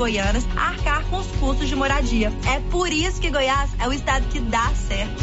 goianas a arcar com os custos de moradia. É por isso que Goiás é o estado que dá certo.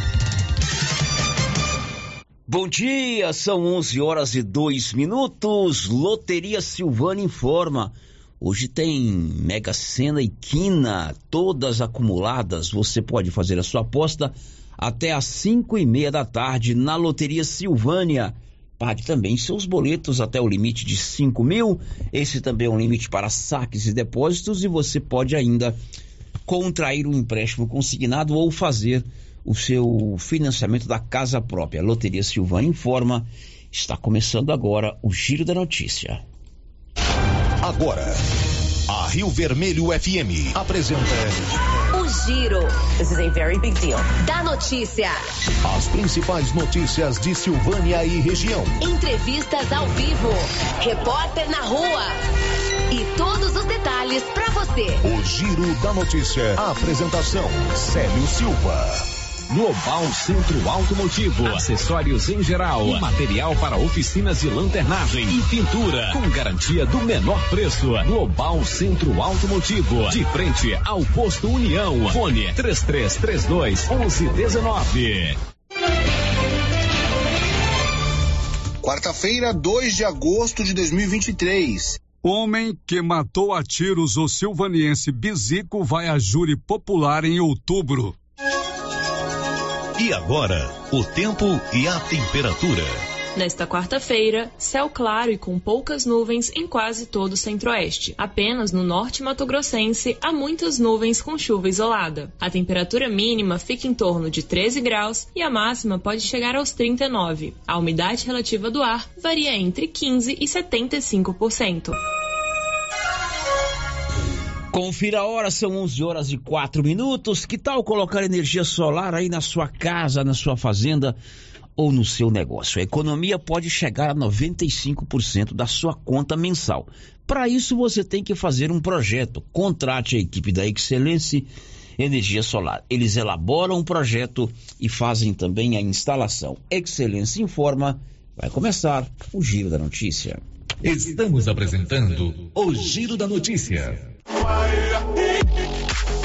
Bom dia, são 11 horas e 2 minutos. Loteria Silvana informa. Hoje tem Mega Sena e Quina, todas acumuladas. Você pode fazer a sua aposta até às 5 e meia da tarde na Loteria Silvânia. Pague também seus boletos até o limite de 5 mil. Esse também é um limite para saques e depósitos. E você pode ainda contrair um empréstimo consignado ou fazer o seu financiamento da casa própria. A Loteria Silvana informa, está começando agora o Giro da Notícia. Agora, a Rio Vermelho FM apresenta o Giro. This is a very big deal. Da notícia. As principais notícias de Silvânia e região. Entrevistas ao vivo. Repórter na rua. E todos os detalhes para você. O Giro da Notícia. A apresentação: Célio Silva. Global Centro Automotivo, acessórios em geral, material para oficinas de lanternagem e pintura, com garantia do menor preço. Global Centro Automotivo, de frente ao posto União. Fone 3332 1119. Quarta-feira, 2 de agosto de 2023. Homem que matou a tiros o silvaniense Bizico vai a júri popular em outubro. E agora, o tempo e a temperatura. Nesta quarta-feira, céu claro e com poucas nuvens em quase todo o centro-oeste. Apenas no norte mato-grossense há muitas nuvens com chuva isolada. A temperatura mínima fica em torno de 13 graus e a máxima pode chegar aos 39. A umidade relativa do ar varia entre 15 e 75%. Confira a hora, são 11 horas e 4 minutos. Que tal colocar energia solar aí na sua casa, na sua fazenda ou no seu negócio? A economia pode chegar a 95% da sua conta mensal. Para isso, você tem que fazer um projeto. Contrate a equipe da Excelência Energia Solar. Eles elaboram um projeto e fazem também a instalação. Excelência informa. Vai começar o Giro da Notícia. Estamos apresentando o Giro da Notícia. Why?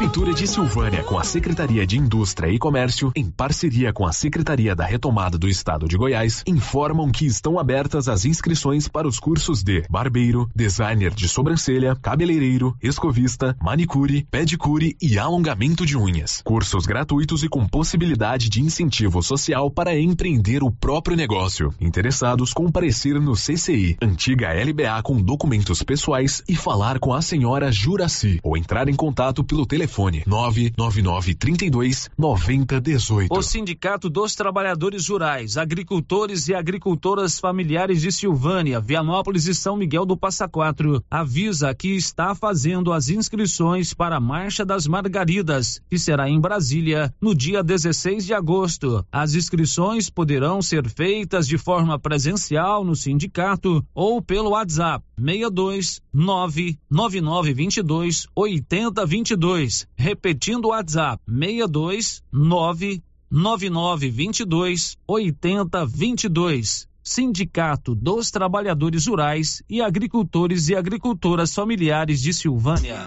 Prefeitura de Silvânia, com a Secretaria de Indústria e Comércio, em parceria com a Secretaria da Retomada do Estado de Goiás, informam que estão abertas as inscrições para os cursos de barbeiro, designer de sobrancelha, cabeleireiro, escovista, manicure, pedicure e alongamento de unhas. Cursos gratuitos e com possibilidade de incentivo social para empreender o próprio negócio. Interessados comparecer no CCI, antiga LBA com documentos pessoais e falar com a senhora Juraci ou entrar em contato pelo telefone 999 32 9018. O Sindicato dos Trabalhadores Rurais, Agricultores e Agricultoras Familiares de Silvânia, Vianópolis e São Miguel do Passa Quatro avisa que está fazendo as inscrições para a Marcha das Margaridas, que será em Brasília no dia 16 de agosto. As inscrições poderão ser feitas de forma presencial no sindicato ou pelo WhatsApp 62 99922 8022. Repetindo o WhatsApp 62 99922 8022. Sindicato dos Trabalhadores Rurais e Agricultores e Agricultoras Familiares de Silvânia.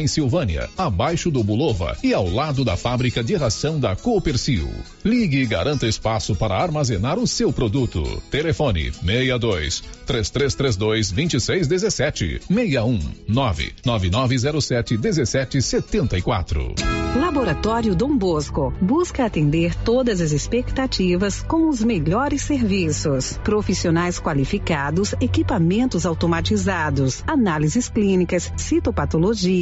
em Silvânia, abaixo do Bulova e ao lado da fábrica de ração da Coopercil. Ligue e garanta espaço para armazenar o seu produto. Telefone 62 3332 2617 61 99907 1774. Laboratório Dom Bosco busca atender todas as expectativas com os melhores serviços. Profissionais qualificados, equipamentos automatizados, análises clínicas, citopatologia,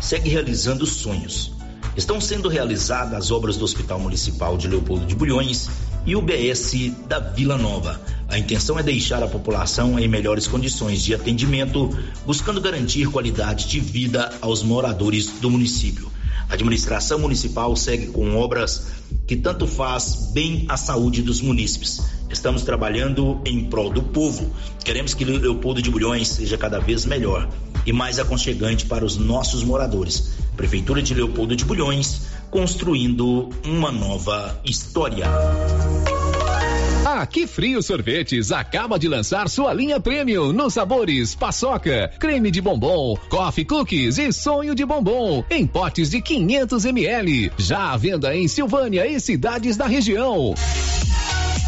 segue realizando sonhos. Estão sendo realizadas as obras do Hospital Municipal de Leopoldo de Bulhões e o BS da Vila Nova. A intenção é deixar a população em melhores condições de atendimento, buscando garantir qualidade de vida aos moradores do município. A administração municipal segue com obras que tanto faz bem à saúde dos munícipes. Estamos trabalhando em prol do povo. Queremos que Leopoldo de Bulhões seja cada vez melhor e mais aconchegante para os nossos moradores. Prefeitura de Leopoldo de Bulhões, construindo uma nova história. A Que Frio Sorvetes acaba de lançar sua linha premium nos sabores paçoca, creme de bombom, coffee cookies e sonho de bombom em potes de 500 ml. Já à venda em Silvânia e cidades da região.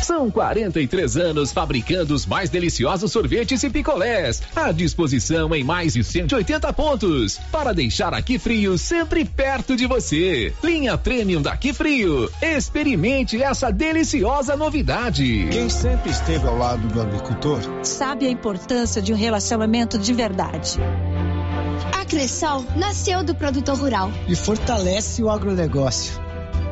São 43 anos fabricando os mais deliciosos sorvetes e picolés. À disposição em mais de 180 pontos. Para deixar aqui frio sempre perto de você. Linha Premium daqui frio. Experimente essa deliciosa novidade. Quem sempre esteve ao lado do agricultor sabe a importância de um relacionamento de verdade. A Cressol nasceu do produtor rural e fortalece o agronegócio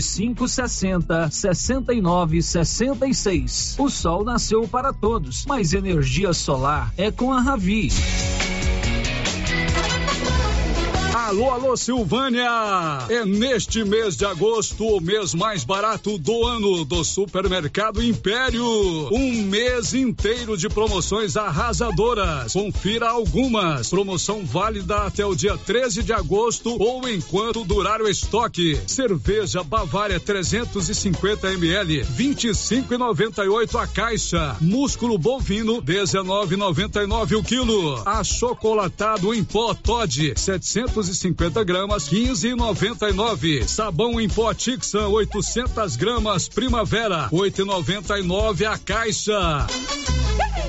6560 69 66. O sol nasceu para todos, mas energia solar é com a Ravi. Alô, alô, Silvânia! É neste mês de agosto o mês mais barato do ano do Supermercado Império. Um mês inteiro de promoções arrasadoras. Confira algumas. Promoção válida até o dia 13 de agosto ou enquanto durar o estoque. Cerveja Bavária 350 ml, 25,98 a caixa. Músculo bovino 19,99 o quilo. Achocolatado em pó Todd 750 gramas, 15,99. Sabão em pó Tixan, 800 gramas, primavera, 8,99 a caixa.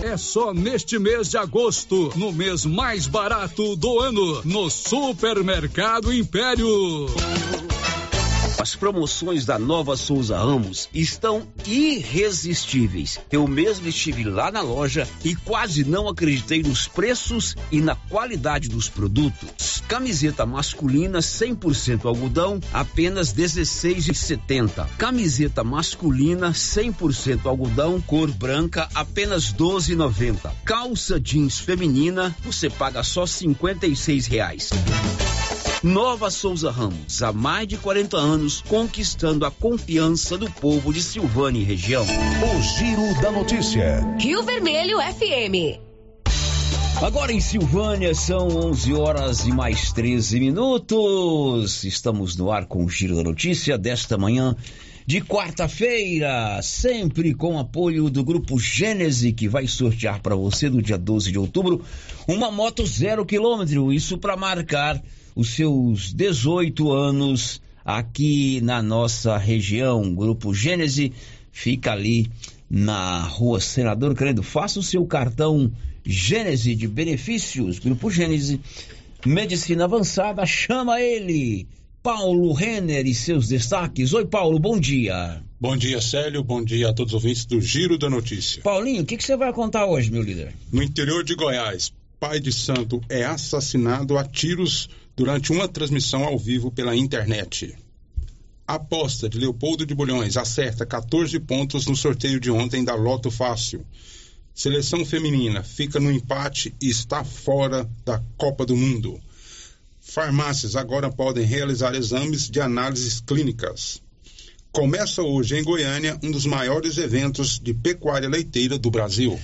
É só neste mês de agosto, no mês mais barato do ano, no Supermercado Império. As promoções da Nova Souza Ramos estão irresistíveis. Eu mesmo estive lá na loja e quase não acreditei nos preços e na qualidade dos produtos. Camiseta masculina 100% algodão, apenas 16,70. Camiseta masculina 100% algodão, cor branca, apenas 12,90. Calça jeans feminina, você paga só 56 reais. Nova Souza Ramos, há mais de 40 anos, conquistando a confiança do povo de Silvânia e região. O Giro da Notícia. Rio Vermelho FM. Agora em Silvânia são 11 horas e mais 13 minutos. Estamos no ar com o Giro da Notícia desta manhã de quarta-feira, sempre com apoio do Grupo Gênese, que vai sortear para você no dia 12 de outubro uma moto zero quilômetro. Isso para marcar os seus 18 anos aqui na nossa região. Grupo Gênese fica ali na rua Senador Credo. Faça o seu cartão Gênese de benefícios. Grupo Gênese, medicina avançada, chama ele. Paulo Renner e seus destaques. Oi, Paulo, bom dia. Bom dia, Célio. Bom dia a todos os ouvintes do Giro da Notícia. Paulinho, o que, que você vai contar hoje, meu líder? No interior de Goiás, pai de santo é assassinado a tiros durante uma transmissão ao vivo pela internet. A aposta de Leopoldo de Bulhões acerta 14 pontos no sorteio de ontem da Loto Fácil. Seleção feminina fica no empate e está fora da Copa do Mundo. Farmácias agora podem realizar exames de análises clínicas. Começa hoje em Goiânia um dos maiores eventos de pecuária leiteira do Brasil.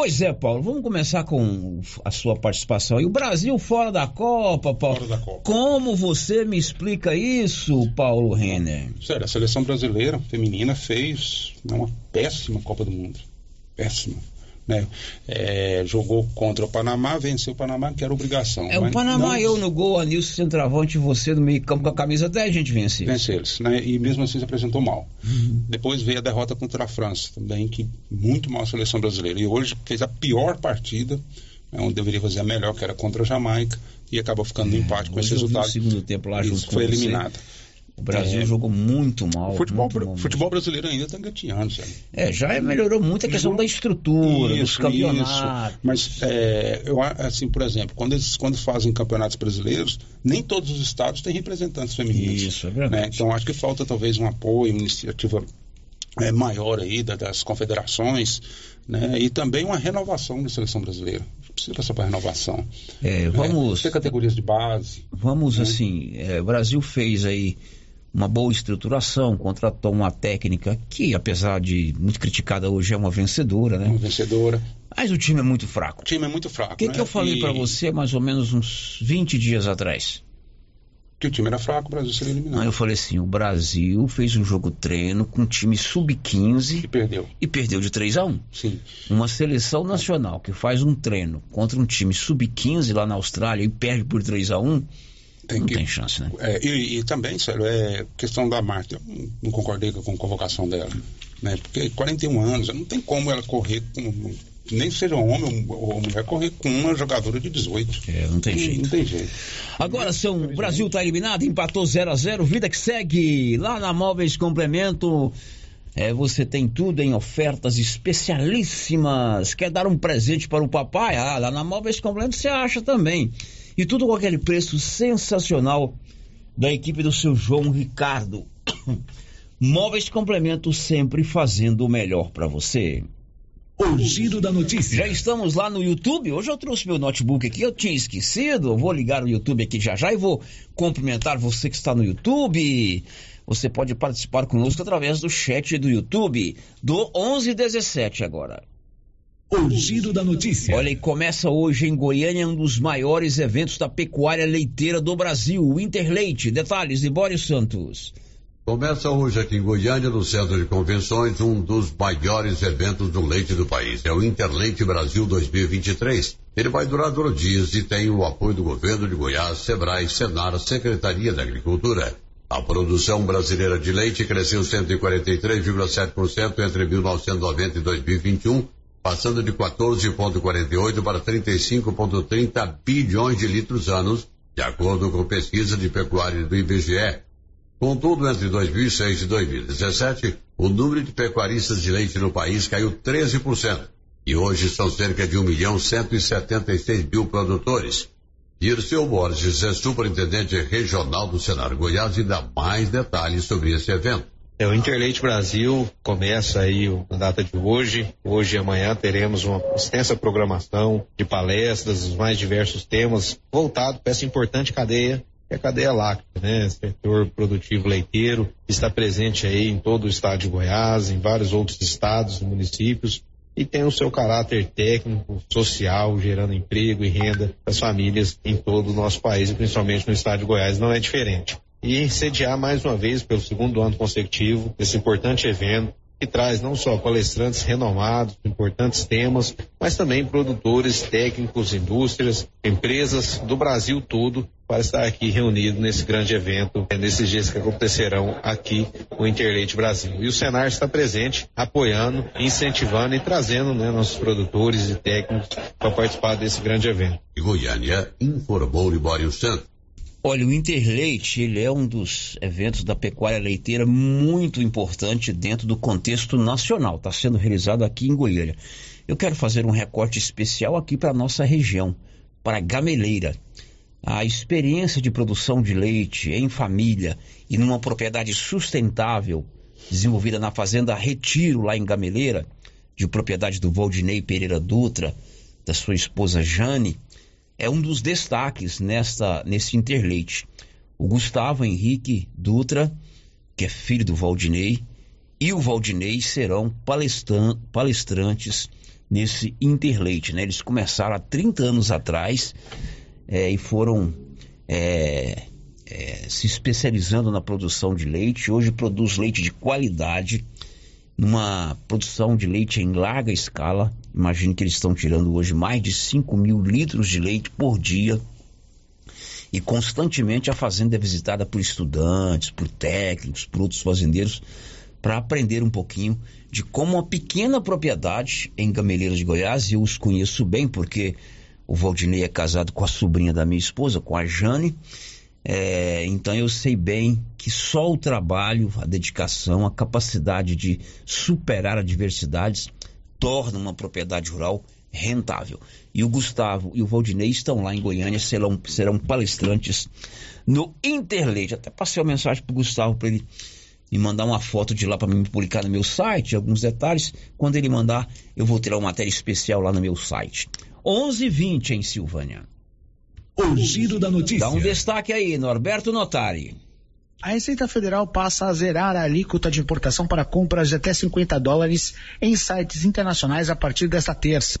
Pois é, Paulo, vamos começar com a sua participação. E o Brasil fora da Copa, Paulo. Fora da Copa. Como você me explica isso, Paulo Renner? Sério, a seleção brasileira feminina fez uma péssima Copa do Mundo. Péssima. Né? É, jogou contra o Panamá, venceu o Panamá, que era obrigação. É o Panamá, não... eu no gol, a Nilson centroavante, você no meio campo com a camisa 10, a gente vence eles. Vence eles, né? E mesmo assim se apresentou mal. Uhum. Depois veio a derrota contra a França, também, que muito mal a seleção brasileira. E hoje fez a pior partida, né, onde deveria fazer a melhor, que era contra a Jamaica, e acabou ficando no é, empate com esse resultado. Segundo tempo lá junto foi eliminada. O Brasil é. jogou muito mal. Futebol, muito mal futebol brasileiro ainda está engatinhando, sabe? É, já melhorou muito a questão da estrutura, isso, dos campeonatos. Isso. Mas, é, eu, assim, por exemplo, quando eles quando fazem campeonatos brasileiros, nem todos os estados têm representantes femininos. Isso, é verdade. Né? Então, acho que falta talvez um apoio, uma iniciativa é, maior aí das confederações, né? E também uma renovação da seleção brasileira precisa passar para renovação. É, vamos. É, ter categorias de base. Vamos né? assim, é, o Brasil fez aí uma boa estruturação, contratou uma técnica que, apesar de muito criticada hoje, é uma vencedora, né? Uma vencedora. Mas o time é muito fraco. O time é muito fraco. O que, né? que eu falei e... para você mais ou menos uns 20 dias atrás? Que o time era fraco, o Brasil seria eliminado. Não, eu falei assim: o Brasil fez um jogo treino com um time sub-15 e perdeu. E perdeu de 3 a 1 Sim. Uma seleção nacional que faz um treino contra um time sub-15 lá na Austrália e perde por 3 a 1 tem não que, tem chance, né? É, e, e, também, sério, é questão da Marta. Eu não concordei com a convocação dela. Né? Porque 41 anos, não tem como ela correr com. Nem seja homem ou mulher, correr com uma jogadora de 18. É, não tem não, jeito. Não tem jeito. Agora, são, o Brasil está eliminado, empatou 0 a 0 vida que segue. Lá na Móveis Complemento. É, você tem tudo em ofertas especialíssimas. Quer dar um presente para o papai? Ah, lá na Móveis Complemento você acha também. E tudo com aquele preço sensacional da equipe do seu João Ricardo. Móveis Complemento sempre fazendo o melhor para você. O giro da notícia. Já estamos lá no YouTube. Hoje eu trouxe meu notebook aqui, eu tinha esquecido. vou ligar o YouTube aqui já já e vou cumprimentar você que está no YouTube. Você pode participar conosco através do chat do YouTube do 1117 agora. O giro da notícia. Olha, e começa hoje em Goiânia um dos maiores eventos da pecuária leiteira do Brasil, o Interleite. Detalhes de Boris Santos. Começa hoje aqui em Goiânia, no Centro de Convenções, um dos maiores eventos do leite do país. É o Interleite Brasil 2023. Ele vai durar dois dias e tem o apoio do governo de Goiás, Sebrae, Senar, Secretaria da Agricultura. A produção brasileira de leite cresceu 143,7% entre 1990 e 2021 passando de 14,48 para 35,30 bilhões de litros anos, de acordo com pesquisa de pecuária do IBGE. Contudo, entre 2006 e 2017, o número de pecuaristas de leite no país caiu 13%, e hoje são cerca de 1 milhão 176 mil produtores. Dirceu Borges é superintendente regional do Senar Goiás e dá mais detalhes sobre esse evento. É, o Interleite Brasil começa aí na data de hoje. Hoje e amanhã teremos uma extensa programação de palestras, os mais diversos temas, voltado para essa importante cadeia, que é a cadeia láctea, né? Setor produtivo leiteiro, está presente aí em todo o estado de Goiás, em vários outros estados e municípios, e tem o seu caráter técnico, social, gerando emprego e renda para as famílias em todo o nosso país, e principalmente no estado de Goiás, não é diferente e sediar mais uma vez, pelo segundo ano consecutivo, esse importante evento que traz não só palestrantes renomados, importantes temas, mas também produtores, técnicos, indústrias, empresas do Brasil todo para estar aqui reunido nesse grande evento, é, nesses dias que acontecerão aqui no Interleite Brasil. E o Senar está presente, apoiando, incentivando e trazendo né, nossos produtores e técnicos para participar desse grande evento. Goiânia informou Libório Santos. Olha, o Interleite, ele é um dos eventos da pecuária leiteira muito importante dentro do contexto nacional. Está sendo realizado aqui em Goiânia. Eu quero fazer um recorte especial aqui para a nossa região, para a Gameleira. A experiência de produção de leite em família e numa propriedade sustentável, desenvolvida na Fazenda Retiro, lá em Gameleira, de propriedade do Valdinei Pereira Dutra, da sua esposa Jane, é um dos destaques nesta, nesse Interleite. O Gustavo Henrique Dutra, que é filho do Valdinei, e o Valdinei serão palestran palestrantes nesse Interleite, né? Eles começaram há 30 anos atrás é, e foram é, é, se especializando na produção de leite. Hoje produz leite de qualidade, numa produção de leite em larga escala. Imagine que eles estão tirando hoje mais de 5 mil litros de leite por dia. E constantemente a fazenda é visitada por estudantes, por técnicos, por outros fazendeiros, para aprender um pouquinho de como uma pequena propriedade em Gameleiras de Goiás, e eu os conheço bem porque o Valdinei é casado com a sobrinha da minha esposa, com a Jane, é, então eu sei bem que só o trabalho, a dedicação, a capacidade de superar adversidades torna uma propriedade rural rentável. E o Gustavo e o Valdinei estão lá em Goiânia, serão, serão palestrantes no Interleite. Até passei uma mensagem para o Gustavo para ele me mandar uma foto de lá para me publicar no meu site, alguns detalhes. Quando ele mandar, eu vou tirar uma matéria especial lá no meu site. 11:20 em Silvânia. O giro da notícia. Dá um destaque aí, Norberto Notari. A Receita Federal passa a zerar a alíquota de importação para compras de até 50 dólares em sites internacionais a partir desta terça.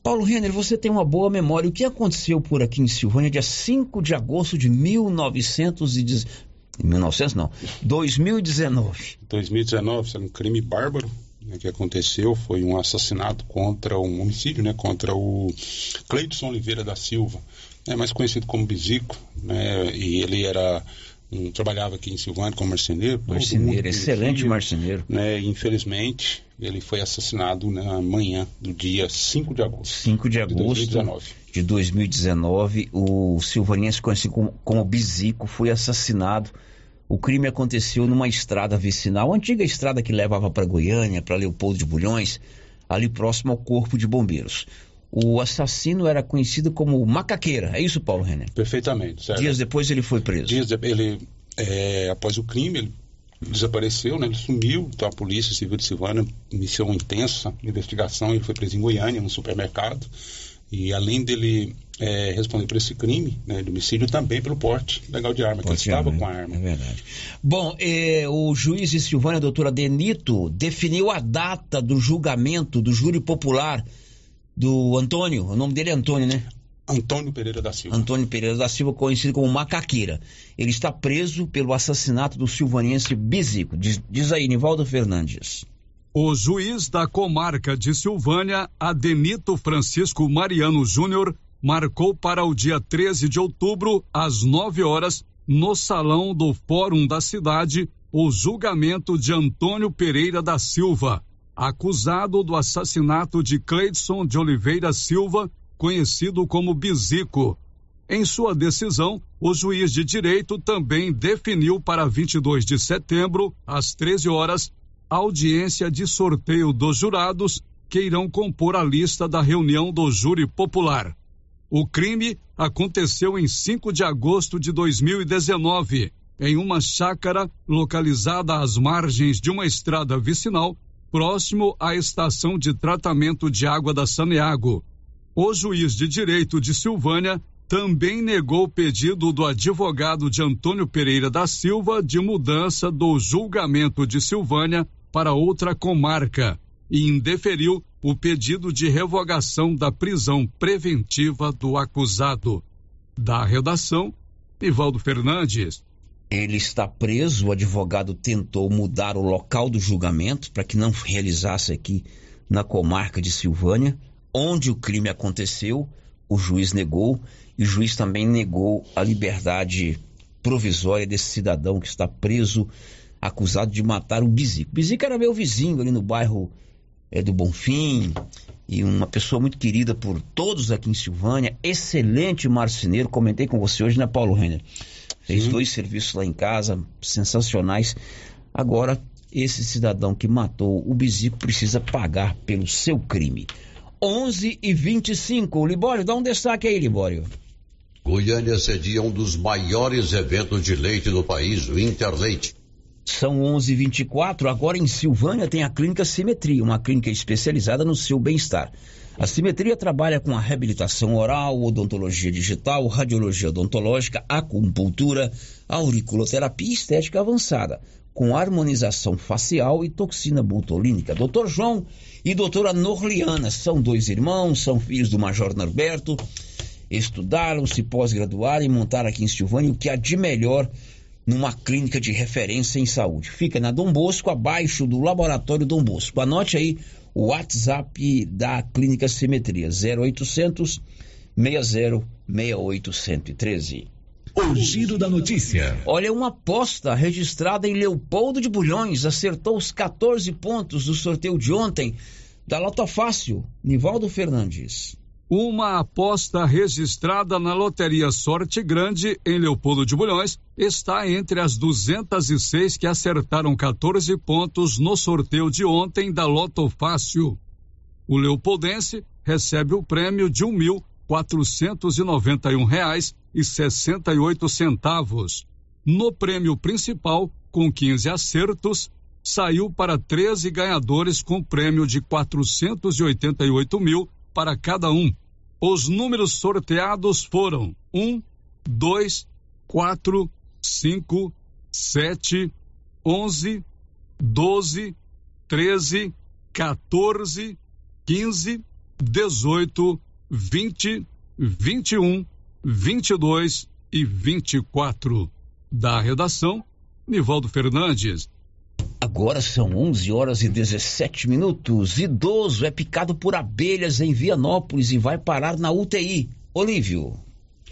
Paulo Renner, você tem uma boa memória. O que aconteceu por aqui em Silvânia dia 5 de agosto de 1910... 1900 não, 2019. 2019, um crime bárbaro né, que aconteceu foi um assassinato contra um homicídio, né, contra o Cleidson Oliveira da Silva, né, mais conhecido como Bizico, né, e ele era trabalhava aqui em Silvânia como marceneiro. Marceneiro, excelente marceneiro. Né, infelizmente, ele foi assassinado na manhã do dia 5 de agosto. 5 de agosto de 2019. De 2019 o silvaniense conhecido como, como Bizico foi assassinado o crime aconteceu numa estrada vicinal, antiga estrada que levava para Goiânia, para Leopoldo de Bulhões, ali próximo ao Corpo de Bombeiros. O assassino era conhecido como Macaqueira, é isso, Paulo René? Perfeitamente. Certo. Dias depois ele foi preso. Dias de, ele, é, após o crime, ele desapareceu, né? ele sumiu. Então a Polícia Civil de Silvânia iniciou uma intensa investigação. Ele foi preso em Goiânia, num supermercado. E além dele é, responder por esse crime né, de homicídio também pelo porte legal de arma, porte que ele estava com a arma. É verdade. Bom, eh, o juiz de Silvânia, doutora Denito, definiu a data do julgamento do júri popular do Antônio. O nome dele é Antônio, né? Antônio Pereira da Silva. Antônio Pereira da Silva, conhecido como Macaqueira. Ele está preso pelo assassinato do silvaniense Bizico. Diz, diz aí, Nivaldo Fernandes. O juiz da comarca de Silvânia, Adenito Francisco Mariano Júnior, marcou para o dia 13 de outubro, às 9 horas, no salão do Fórum da cidade, o julgamento de Antônio Pereira da Silva, acusado do assassinato de Cleidson de Oliveira Silva, conhecido como Bizico. Em sua decisão, o juiz de direito também definiu para 22 de setembro, às 13 horas, audiência de sorteio dos jurados que irão compor a lista da reunião do júri popular. O crime aconteceu em 5 de agosto de 2019, em uma chácara localizada às margens de uma estrada vicinal, próximo à estação de tratamento de água da Saneago. O juiz de direito de Silvânia também negou o pedido do advogado de Antônio Pereira da Silva de mudança do julgamento de Silvânia para outra comarca e indeferiu o pedido de revogação da prisão preventiva do acusado. Da redação, Ivaldo Fernandes. Ele está preso, o advogado tentou mudar o local do julgamento para que não realizasse aqui na comarca de Silvânia, onde o crime aconteceu. O juiz negou e o juiz também negou a liberdade provisória desse cidadão que está preso, acusado de matar o Bizico. O Bizico era meu vizinho ali no bairro é, do Bonfim e uma pessoa muito querida por todos aqui em Silvânia, excelente marceneiro, comentei com você hoje, né, Paulo Renner? Fez Sim. dois serviços lá em casa, sensacionais. Agora, esse cidadão que matou o Bizico precisa pagar pelo seu crime. 11 e 25. Libório, dá um destaque aí, Libório. Goiânia cedia um dos maiores eventos de leite do país, o Interleite. São 11:24. Agora em Silvânia tem a clínica Simetria, uma clínica especializada no seu bem-estar. A Simetria trabalha com a reabilitação oral, odontologia digital, radiologia odontológica, acupuntura, auriculoterapia e estética avançada, com harmonização facial e toxina botulínica. Dr. João e doutora Norliana são dois irmãos, são filhos do Major Norberto, estudaram, se pós-graduaram e montaram aqui em Silvânia o que há de melhor numa clínica de referência em saúde. Fica na Dom Bosco, abaixo do Laboratório Dom Bosco. Anote aí o WhatsApp da Clínica Simetria, 0800 60 6813. O giro da notícia. Olha, uma aposta registrada em Leopoldo de Bulhões acertou os 14 pontos do sorteio de ontem da Loto Fácil, Nivaldo Fernandes. Uma aposta registrada na Loteria Sorte Grande, em Leopoldo de Bulhões, está entre as 206 que acertaram 14 pontos no sorteio de ontem da Loto Fácil. O leopoldense recebe o prêmio de R$ 1.491,68. No prêmio principal, com 15 acertos, saiu para 13 ganhadores com prêmio de 488 mil para cada um. Os números sorteados foram um, dois, quatro, cinco, sete, onze, doze, treze, 14, 15, 18, 20, 21, 22 e 24. Da redação, Nivaldo Fernandes. Agora são 11 horas e 17 minutos. Idoso é picado por abelhas em Vianópolis e vai parar na UTI. Olívio.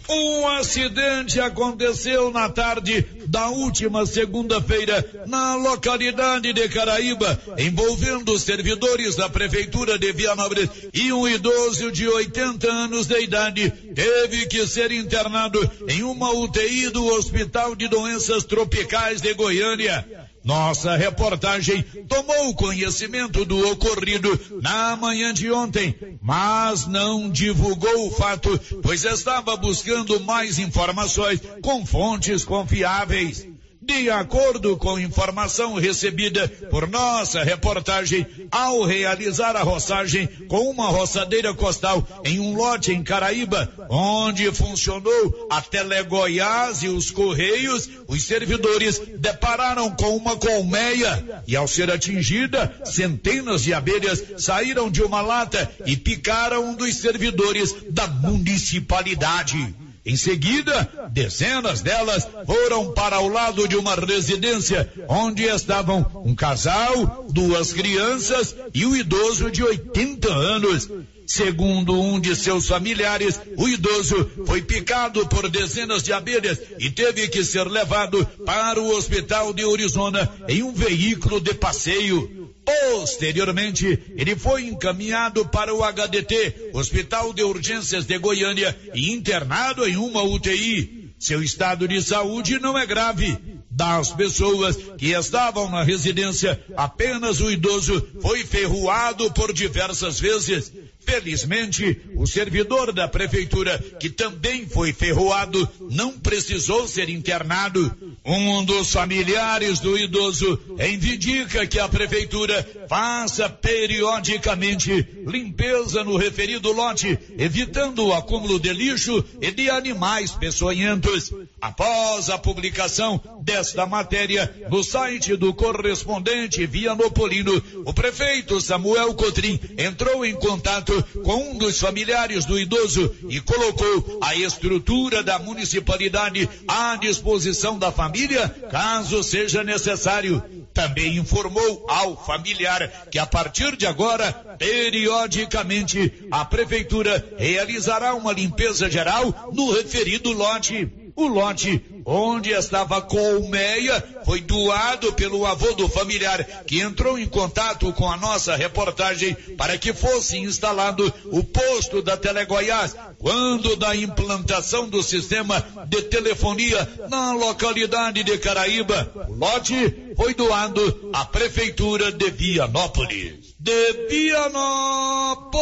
Um acidente aconteceu na tarde da última segunda-feira na localidade de Caraíba, envolvendo servidores da prefeitura de Vianópolis e um idoso de 80 anos de idade teve que ser internado em uma UTI do Hospital de Doenças Tropicais de Goiânia. Nossa reportagem tomou conhecimento do ocorrido na manhã de ontem, mas não divulgou o fato, pois estava buscando mais informações com fontes confiáveis. De acordo com informação recebida por nossa reportagem, ao realizar a roçagem com uma roçadeira costal em um lote em Caraíba, onde funcionou a Telegoiás e os Correios, os servidores depararam com uma colmeia e ao ser atingida, centenas de abelhas saíram de uma lata e picaram um dos servidores da municipalidade. Em seguida, dezenas delas foram para o lado de uma residência onde estavam um casal, duas crianças e um idoso de 80 anos. Segundo um de seus familiares, o idoso foi picado por dezenas de abelhas e teve que ser levado para o hospital de Arizona em um veículo de passeio. Posteriormente, ele foi encaminhado para o HDT, Hospital de Urgências de Goiânia, e internado em uma UTI. Seu estado de saúde não é grave. Das pessoas que estavam na residência, apenas o idoso foi ferroado por diversas vezes. Felizmente, o servidor da prefeitura, que também foi ferroado, não precisou ser internado. Um dos familiares do idoso reivindica que a prefeitura faça periodicamente limpeza no referido lote, evitando o acúmulo de lixo e de animais peçonhentos. Após a publicação desta matéria no site do correspondente Vianopolino, o prefeito Samuel Cotrim entrou em contato com um dos familiares do idoso e colocou a estrutura da municipalidade à disposição da família, caso seja necessário. Também informou ao familiar que a partir de agora, periodicamente, a prefeitura realizará uma limpeza geral no referido lote. O lote onde estava colmeia foi doado pelo avô do familiar que entrou em contato com a nossa reportagem para que fosse instalado o posto da Telegoiás quando da implantação do sistema de telefonia na localidade de Caraíba. O lote foi doado à prefeitura de Vianópolis. De Vianópolis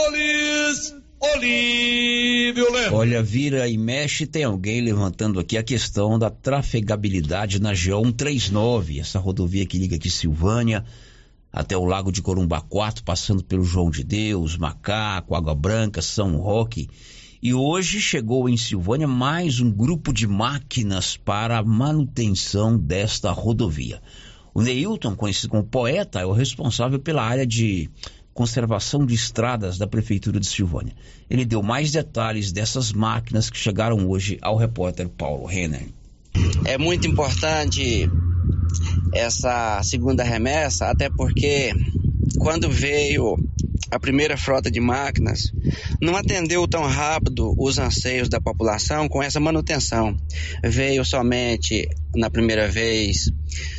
Olívio Lemos. Olha, vira e mexe, tem alguém levantando aqui a questão da trafegabilidade na G139, essa rodovia que liga aqui Silvânia até o Lago de Corumbá 4, passando pelo João de Deus, Macaco, Água Branca, São Roque. E hoje chegou em Silvânia mais um grupo de máquinas para a manutenção desta rodovia. O Neilton, conhecido como poeta, é o responsável pela área de conservação de estradas da Prefeitura de Silvânia. Ele deu mais detalhes dessas máquinas que chegaram hoje ao repórter Paulo Renner. É muito importante essa segunda remessa, até porque quando veio a primeira frota de máquinas, não atendeu tão rápido os anseios da população com essa manutenção. Veio somente, na primeira vez,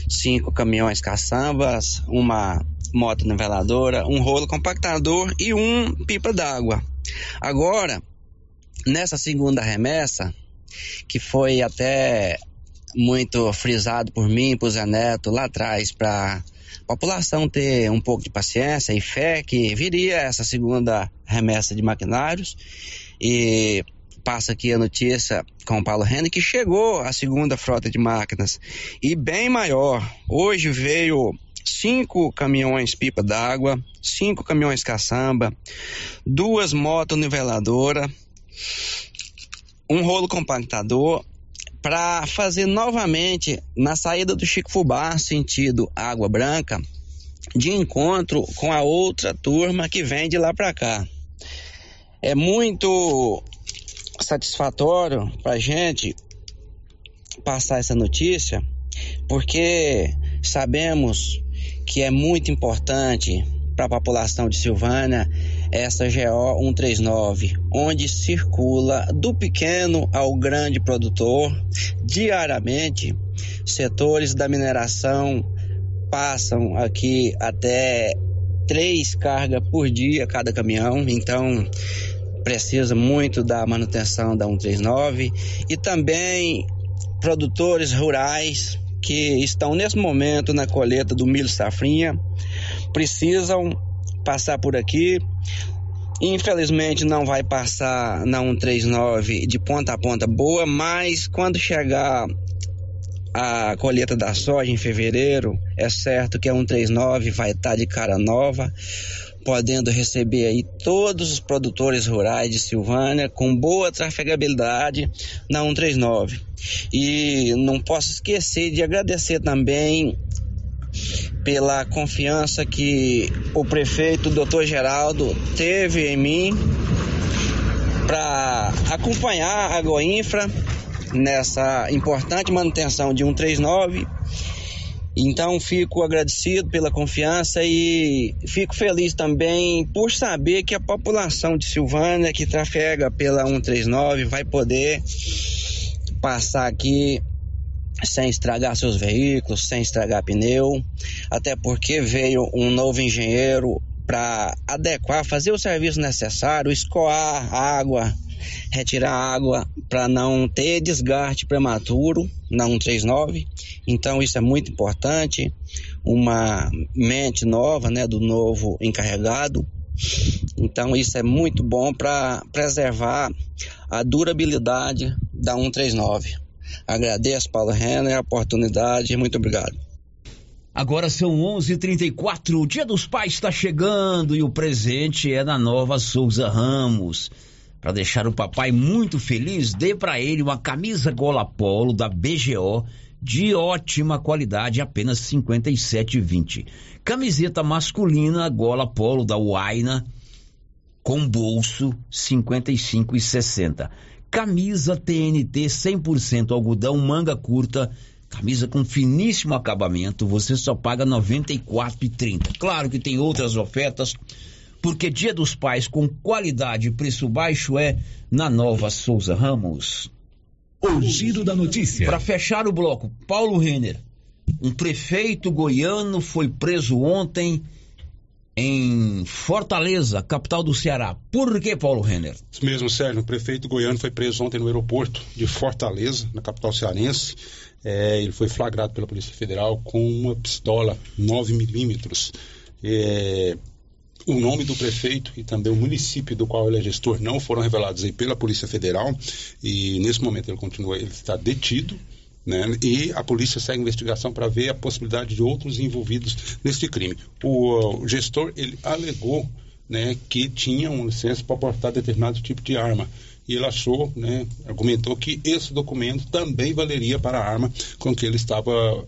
cinco caminhões caçambas, uma moto niveladora, um rolo compactador e um pipa d'água. Agora, nessa segunda remessa, que foi até muito frisado por mim por Zé Neto lá atrás para a população ter um pouco de paciência e fé que viria essa segunda remessa de maquinários e passa aqui a notícia com o Paulo Renner que chegou a segunda frota de máquinas e bem maior. Hoje veio cinco caminhões pipa d'água, cinco caminhões caçamba, duas motos niveladoras, um rolo compactador para fazer novamente na saída do Chico Fubá, sentido Água Branca, de encontro com a outra turma que vem de lá para cá. É muito satisfatório para gente passar essa notícia, porque sabemos que é muito importante para a população de Silvânia essa GO 139, onde circula do pequeno ao grande produtor diariamente. Setores da mineração passam aqui até três cargas por dia cada caminhão, então precisa muito da manutenção da 139 e também produtores rurais que estão nesse momento na colheita do milho safrinha precisam passar por aqui. Infelizmente não vai passar na 139 de ponta a ponta boa, mas quando chegar a colheita da soja em fevereiro, é certo que a 139 vai estar de cara nova, podendo receber aí todos os produtores rurais de Silvânia com boa trafegabilidade na 139. E não posso esquecer de agradecer também pela confiança que o prefeito, doutor Geraldo, teve em mim para acompanhar a Goinfra nessa importante manutenção de 139. Então fico agradecido pela confiança e fico feliz também por saber que a população de Silvânia que trafega pela 139 vai poder passar aqui sem estragar seus veículos, sem estragar pneu, até porque veio um novo engenheiro para adequar, fazer o serviço necessário, escoar água, retirar água para não ter desgaste prematuro na 139. Então isso é muito importante, uma mente nova, né, do novo encarregado. Então isso é muito bom para preservar a durabilidade da 139. Agradeço, Paulo Renner, a oportunidade. Muito obrigado. Agora são 11:34. O Dia dos Pais está chegando e o presente é da Nova Souza Ramos. Para deixar o papai muito feliz, dê para ele uma camisa gola polo da BGO de ótima qualidade, apenas 57,20. Camiseta masculina gola polo da Waina com bolso 55,60 camisa TNT 100% algodão, manga curta, camisa com finíssimo acabamento, você só paga R$ 94,30. Claro que tem outras ofertas, porque Dia dos Pais com qualidade e preço baixo é na Nova Souza Ramos. O giro da notícia. Para fechar o bloco, Paulo Renner, um prefeito goiano foi preso ontem em Fortaleza, capital do Ceará. Por que, Paulo Renner? Isso mesmo, Sérgio. O prefeito goiano foi preso ontem no aeroporto de Fortaleza, na capital cearense. É, ele foi flagrado pela Polícia Federal com uma pistola 9mm. É, o nome do prefeito e também o município do qual ele é gestor não foram revelados aí pela Polícia Federal e nesse momento ele continua, ele está detido Né? E a polícia segue a investigação para ver a possibilidade de outros envolvidos neste crime. O, o gestor ele alegou né, que tinha uma licença para portar determinado tipo de arma. E ele achou, né, argumentou que esse documento também valeria para a arma com que ele estava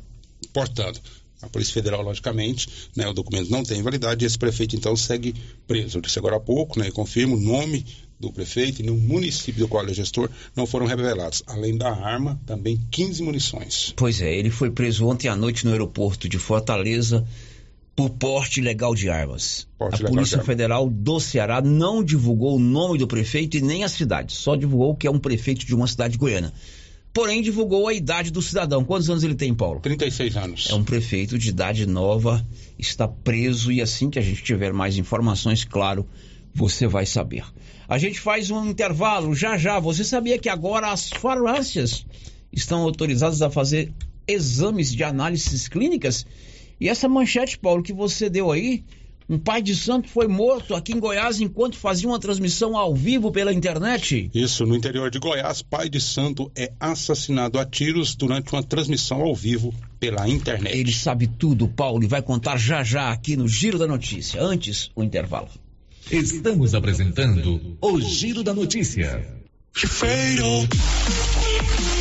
portando. A Polícia Federal, logicamente, né, o documento não tem validade e esse prefeito então segue preso. Eu disse agora há pouco, né, confirmo o nome do prefeito e no município do qual ele é gestor não foram revelados. Além da arma, também 15 munições. Pois é, ele foi preso ontem à noite no aeroporto de Fortaleza por porte ilegal de armas. Porte a Polícia Federal do Ceará não divulgou o nome do prefeito e nem a cidade, só divulgou que é um prefeito de uma cidade goiana. Porém, divulgou a idade do cidadão. Quantos anos ele tem, Paulo? 36 anos. É um prefeito de idade nova, está preso e assim que a gente tiver mais informações, claro, você vai saber. A gente faz um intervalo já já. Você sabia que agora as farmácias estão autorizadas a fazer exames de análises clínicas? E essa manchete, Paulo, que você deu aí, um pai de santo foi morto aqui em Goiás enquanto fazia uma transmissão ao vivo pela internet. Isso, no interior de Goiás, pai de santo é assassinado a tiros durante uma transmissão ao vivo pela internet. Ele sabe tudo, Paulo, e vai contar já já aqui no Giro da Notícia. Antes, o intervalo. Estamos apresentando o Giro da Notícia.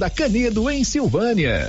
da Canedo, em Silvânia.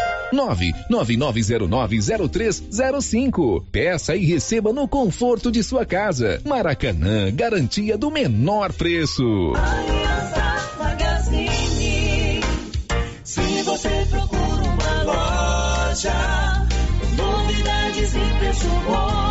999090305. Peça e receba no conforto de sua casa. Maracanã, garantia do menor preço. Aliança Magazine. Se você procura uma loja, novidades e preço bom.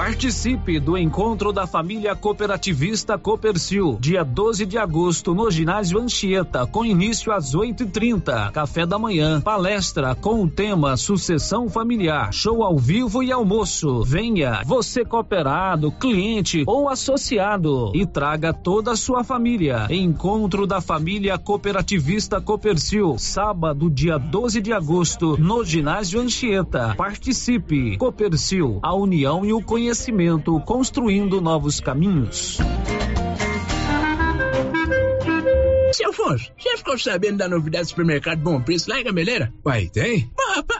Participe do encontro da família cooperativista Copercil, dia 12 de agosto, no ginásio Anchieta, com início às 8h30. Café da manhã, palestra com o tema Sucessão Familiar, show ao vivo e almoço. Venha, você cooperado, cliente ou associado, e traga toda a sua família. Encontro da família cooperativista Copercil, sábado, dia 12 de agosto, no ginásio Anchieta. Participe. Copercil, a união e o conhecimento, construindo novos caminhos. Seu Afonso, você ficou sabendo da novidade do supermercado Bom Preço lá em Gameleira? Uai, tem? Rapaz,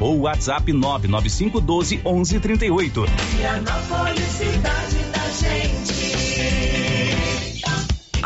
ou WhatsApp 995 12 11 38. Vianópolis, cidade da gente.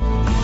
Alex.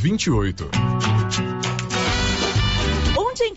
28.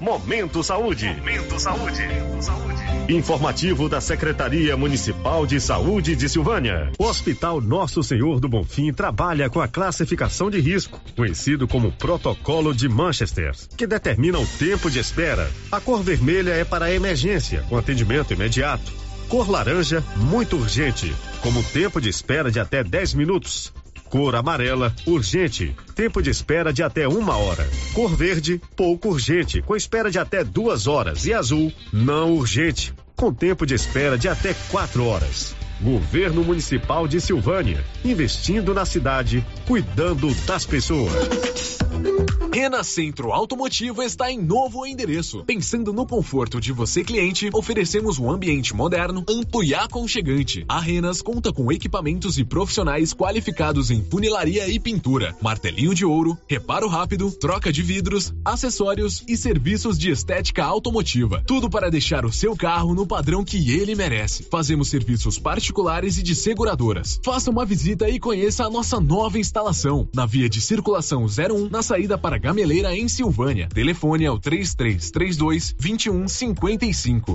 Momento Saúde. Momento Saúde. Informativo da Secretaria Municipal de Saúde de Silvânia. O Hospital Nosso Senhor do Bonfim trabalha com a classificação de risco, conhecido como Protocolo de Manchester, que determina o tempo de espera. A cor vermelha é para emergência, com atendimento imediato. Cor laranja, muito urgente, como tempo de espera de até 10 minutos. Cor amarela, urgente. Tempo de espera de até uma hora. Cor verde, pouco urgente, com espera de até duas horas. E azul, não urgente, com tempo de espera de até quatro horas. Governo Municipal de Silvânia, investindo na cidade, cuidando das pessoas. Rena Centro Automotivo está em novo endereço. Pensando no conforto de você cliente, oferecemos um ambiente moderno, amplo e aconchegante. A Renas conta com equipamentos e profissionais qualificados em funilaria e pintura, martelinho de ouro, reparo rápido, troca de vidros, acessórios e serviços de estética automotiva. Tudo para deixar o seu carro no padrão que ele merece. Fazemos serviços particulares e de seguradoras. Faça uma visita e conheça a nossa nova instalação na via de circulação 01 na saída para Gameleira em Silvânia. Telefone é o 3332 2155.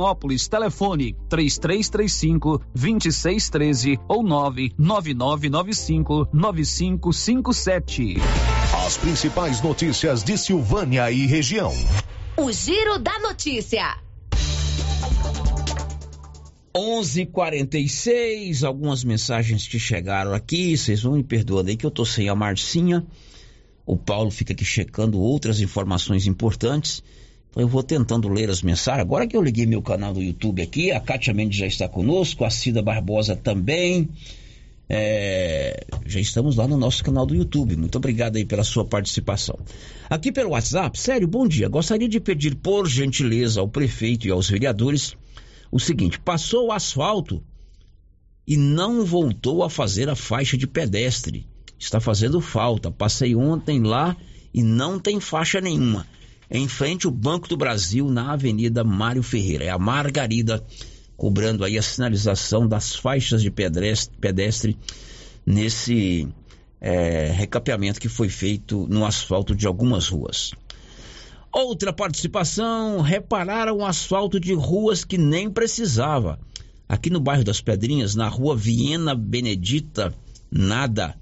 Vianópolis. Telefone 3335 2613 ou 99995 9557. As principais notícias de Silvânia e região. O Giro da Notícia. 11:46 algumas mensagens que chegaram aqui, vocês vão me perdoando aí que eu tô sem a Marcinha. O Paulo fica aqui checando outras informações importantes. Então eu vou tentando ler as mensagens. Agora que eu liguei meu canal do YouTube aqui, a Kátia Mendes já está conosco, a Cida Barbosa também. É, já estamos lá no nosso canal do YouTube. Muito obrigado aí pela sua participação. Aqui pelo WhatsApp, sério, bom dia. Gostaria de pedir por gentileza ao prefeito e aos vereadores o seguinte: passou o asfalto e não voltou a fazer a faixa de pedestre. Está fazendo falta. Passei ontem lá e não tem faixa nenhuma. Em frente ao Banco do Brasil, na Avenida Mário Ferreira. É a Margarida cobrando aí a sinalização das faixas de pedestre, pedestre nesse é, recapeamento que foi feito no asfalto de algumas ruas. Outra participação, repararam o asfalto de ruas que nem precisava. Aqui no bairro das Pedrinhas, na rua Viena Benedita, nada.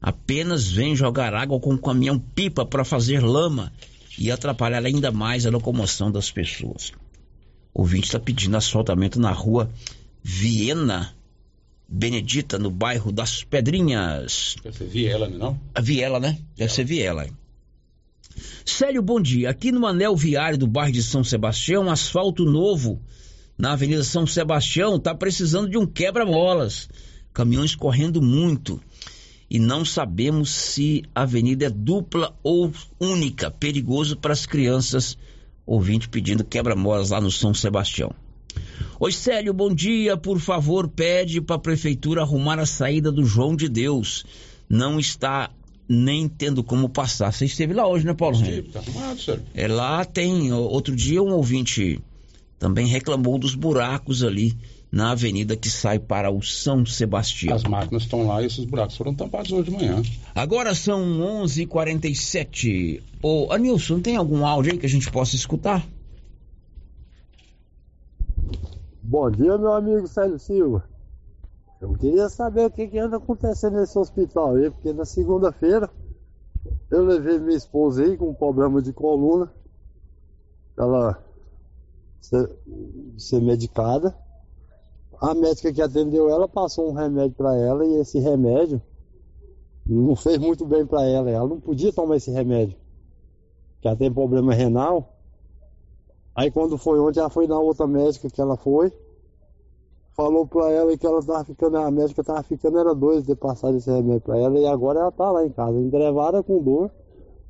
Apenas vem jogar água com um caminhão pipa para fazer lama e atrapalhar ainda mais a locomoção das pessoas. O ouvinte está pedindo asfaltamento na rua Viena Benedita, no bairro das Pedrinhas. Deve ser Viela, não? A Viela, né? Deve ser Viela. Célio, bom dia. Aqui no anel viário do bairro de São Sebastião, asfalto novo na Avenida São Sebastião está precisando de um quebra-molas. Caminhões correndo muito. E não sabemos se a avenida é dupla ou única. Perigoso para as crianças. Ouvinte pedindo quebra-molas lá no São Sebastião. Oi, Célio, bom dia. Por favor, pede para a prefeitura arrumar a saída do João de Deus. Não está nem tendo como passar. Você esteve lá hoje, né, Paulo? Esteve, tá arrumado, senhor. É, lá tem. Outro dia um ouvinte também reclamou dos buracos ali na avenida que sai para o São Sebastião. As máquinas estão lá e esses buracos foram tampados hoje de manhã. Agora são 11:47. h 47 Ô, Anilson, tem algum áudio aí que a gente possa escutar? Bom dia, meu amigo Célio Silva. Eu queria saber o que, que anda acontecendo nesse hospital aí, porque na segunda-feira eu levei minha esposa aí com um problema de coluna, ela ser, ser medicada. A médica que atendeu ela passou um remédio para ela e esse remédio não fez muito bem para ela. Ela não podia tomar esse remédio, que ela tem problema renal. Aí quando foi ontem, ela foi na outra médica que ela foi falou pra ela que ela tava ficando, a médica tava ficando, era dois de passar esse remédio pra ela, e agora ela tá lá em casa, entrevada com dor,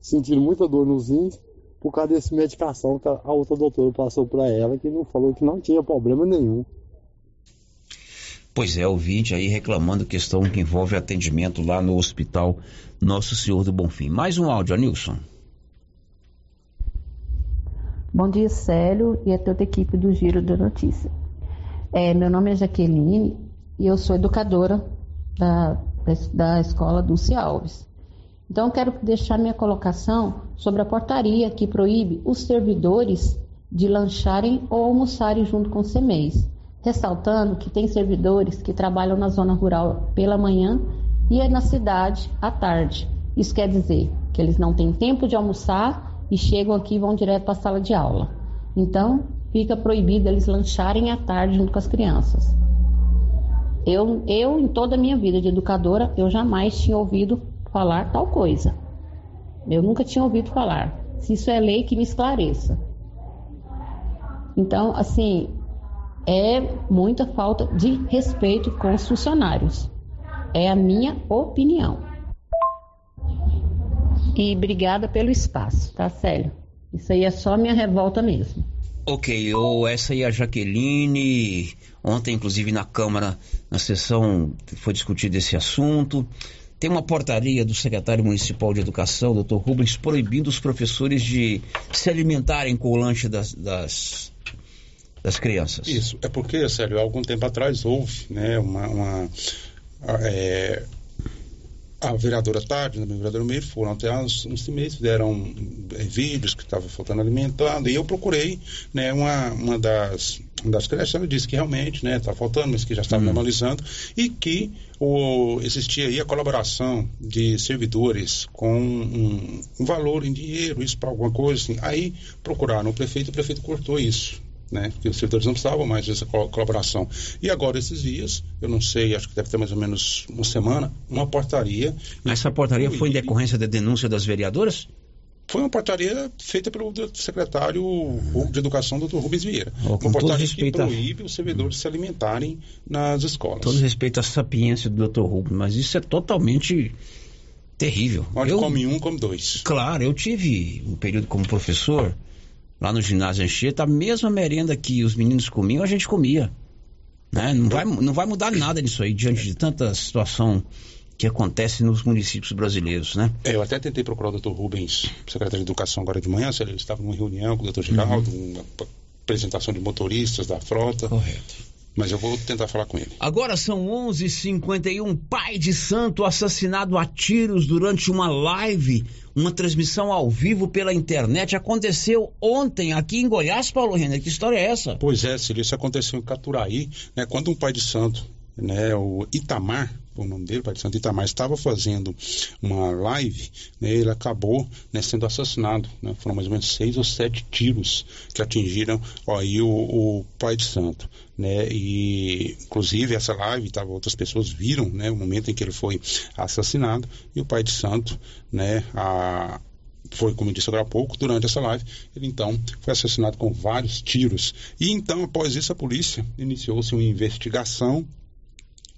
sentindo muita dor nos rins, por causa dessa medicação que a outra doutora passou pra ela, que não falou que não tinha problema nenhum. Pois é, o vídeo aí reclamando questão que envolve atendimento lá no hospital Nosso Senhor do Bonfim. Mais um áudio, Anilson. Bom dia, Célio e a toda a equipe do Giro da Notícia. É, meu nome é Jaqueline e eu sou educadora da, da escola Dulce Alves. Então, quero deixar minha colocação sobre a portaria que proíbe os servidores de lancharem ou almoçarem junto com o CEMEIS, ressaltando que tem servidores que trabalham na zona rural pela manhã e na cidade à tarde. Isso quer dizer que eles não têm tempo de almoçar e chegam aqui e vão direto para a sala de aula. Então, fica proibido eles lancharem à tarde junto com as crianças. Eu, eu, em toda a minha vida de educadora, eu jamais tinha ouvido falar tal coisa. Eu nunca tinha ouvido falar. Se isso é lei, que me esclareça. Então, assim, é muita falta de respeito com os funcionários. É a minha opinião. E obrigada pelo espaço, tá, Célio? Isso aí é só minha revolta mesmo. Ok, ou essa aí é a Jaqueline. Ontem, inclusive, na Câmara, na sessão, foi discutido esse assunto. Tem uma portaria do secretário municipal de educação, doutor Rubens, proibindo os professores de se alimentarem com o lanche das, das, das crianças. Isso, é porque, Sérgio, há algum tempo atrás houve né, uma. uma é, a vereadora Tarde, a vereadora Meire, foram até uns, uns meses, fizeram é, vídeos que estava faltando alimentando, e eu procurei né, uma, uma das, das creches, ela disse que realmente está né, tá faltando, mas que já estava Uhum. normalizando, e que o, existia aí a colaboração de servidores com um, um valor em dinheiro, isso para alguma coisa assim. Aí procuraram o prefeito, o prefeito cortou isso né? Porque os servidores não precisavam mais dessa co- colaboração. E agora, esses dias, eu não sei, acho que deve ter mais ou menos uma semana, uma portaria. Essa portaria foi em decorrência da denúncia das vereadoras? Foi uma portaria feita pelo secretário de Educação, doutor Rubens Vieira. Ó, uma portaria respeito que a- proíbe os servidores se alimentarem nas escolas. Todo respeito à sapiência do Dr. Rubens, mas isso é totalmente terrível. Onde Eu- come um, come dois. Claro, eu tive um período como professor lá no ginásio Anchieta, a mesma merenda que os meninos comiam, a gente comia. Né? Não, vai, não vai mudar nada nisso aí, diante de tanta situação que acontece nos municípios brasileiros, né? É, eu até tentei procurar o doutor Rubens, secretário de Educação, agora de manhã, ele estava numa reunião com o doutor Geraldo, uma p- apresentação de motoristas da frota. Uhum. Correto. Mas eu vou tentar falar com ele. Agora são 11:51. Pai de santo assassinado a tiros durante uma live, uma transmissão ao vivo pela internet. Aconteceu ontem aqui em Goiás, Paulo Renner. Que história é essa? Pois é, Cílio, isso aconteceu em Caturaí, né, quando um pai de santo, né, o Itamar, o nome dele, pai de santo Itamar, estava fazendo uma live, né, ele acabou né, sendo assassinado. Né, foram mais ou menos seis ou sete tiros que atingiram ó, aí o, o pai de santo. Né, e inclusive essa live, tava, outras pessoas viram né, o momento em que ele foi assassinado e o pai de santo, né, a, foi, como eu disse agora há pouco, durante essa live, ele então foi assassinado com vários tiros. E então, após isso, a polícia iniciou-se uma investigação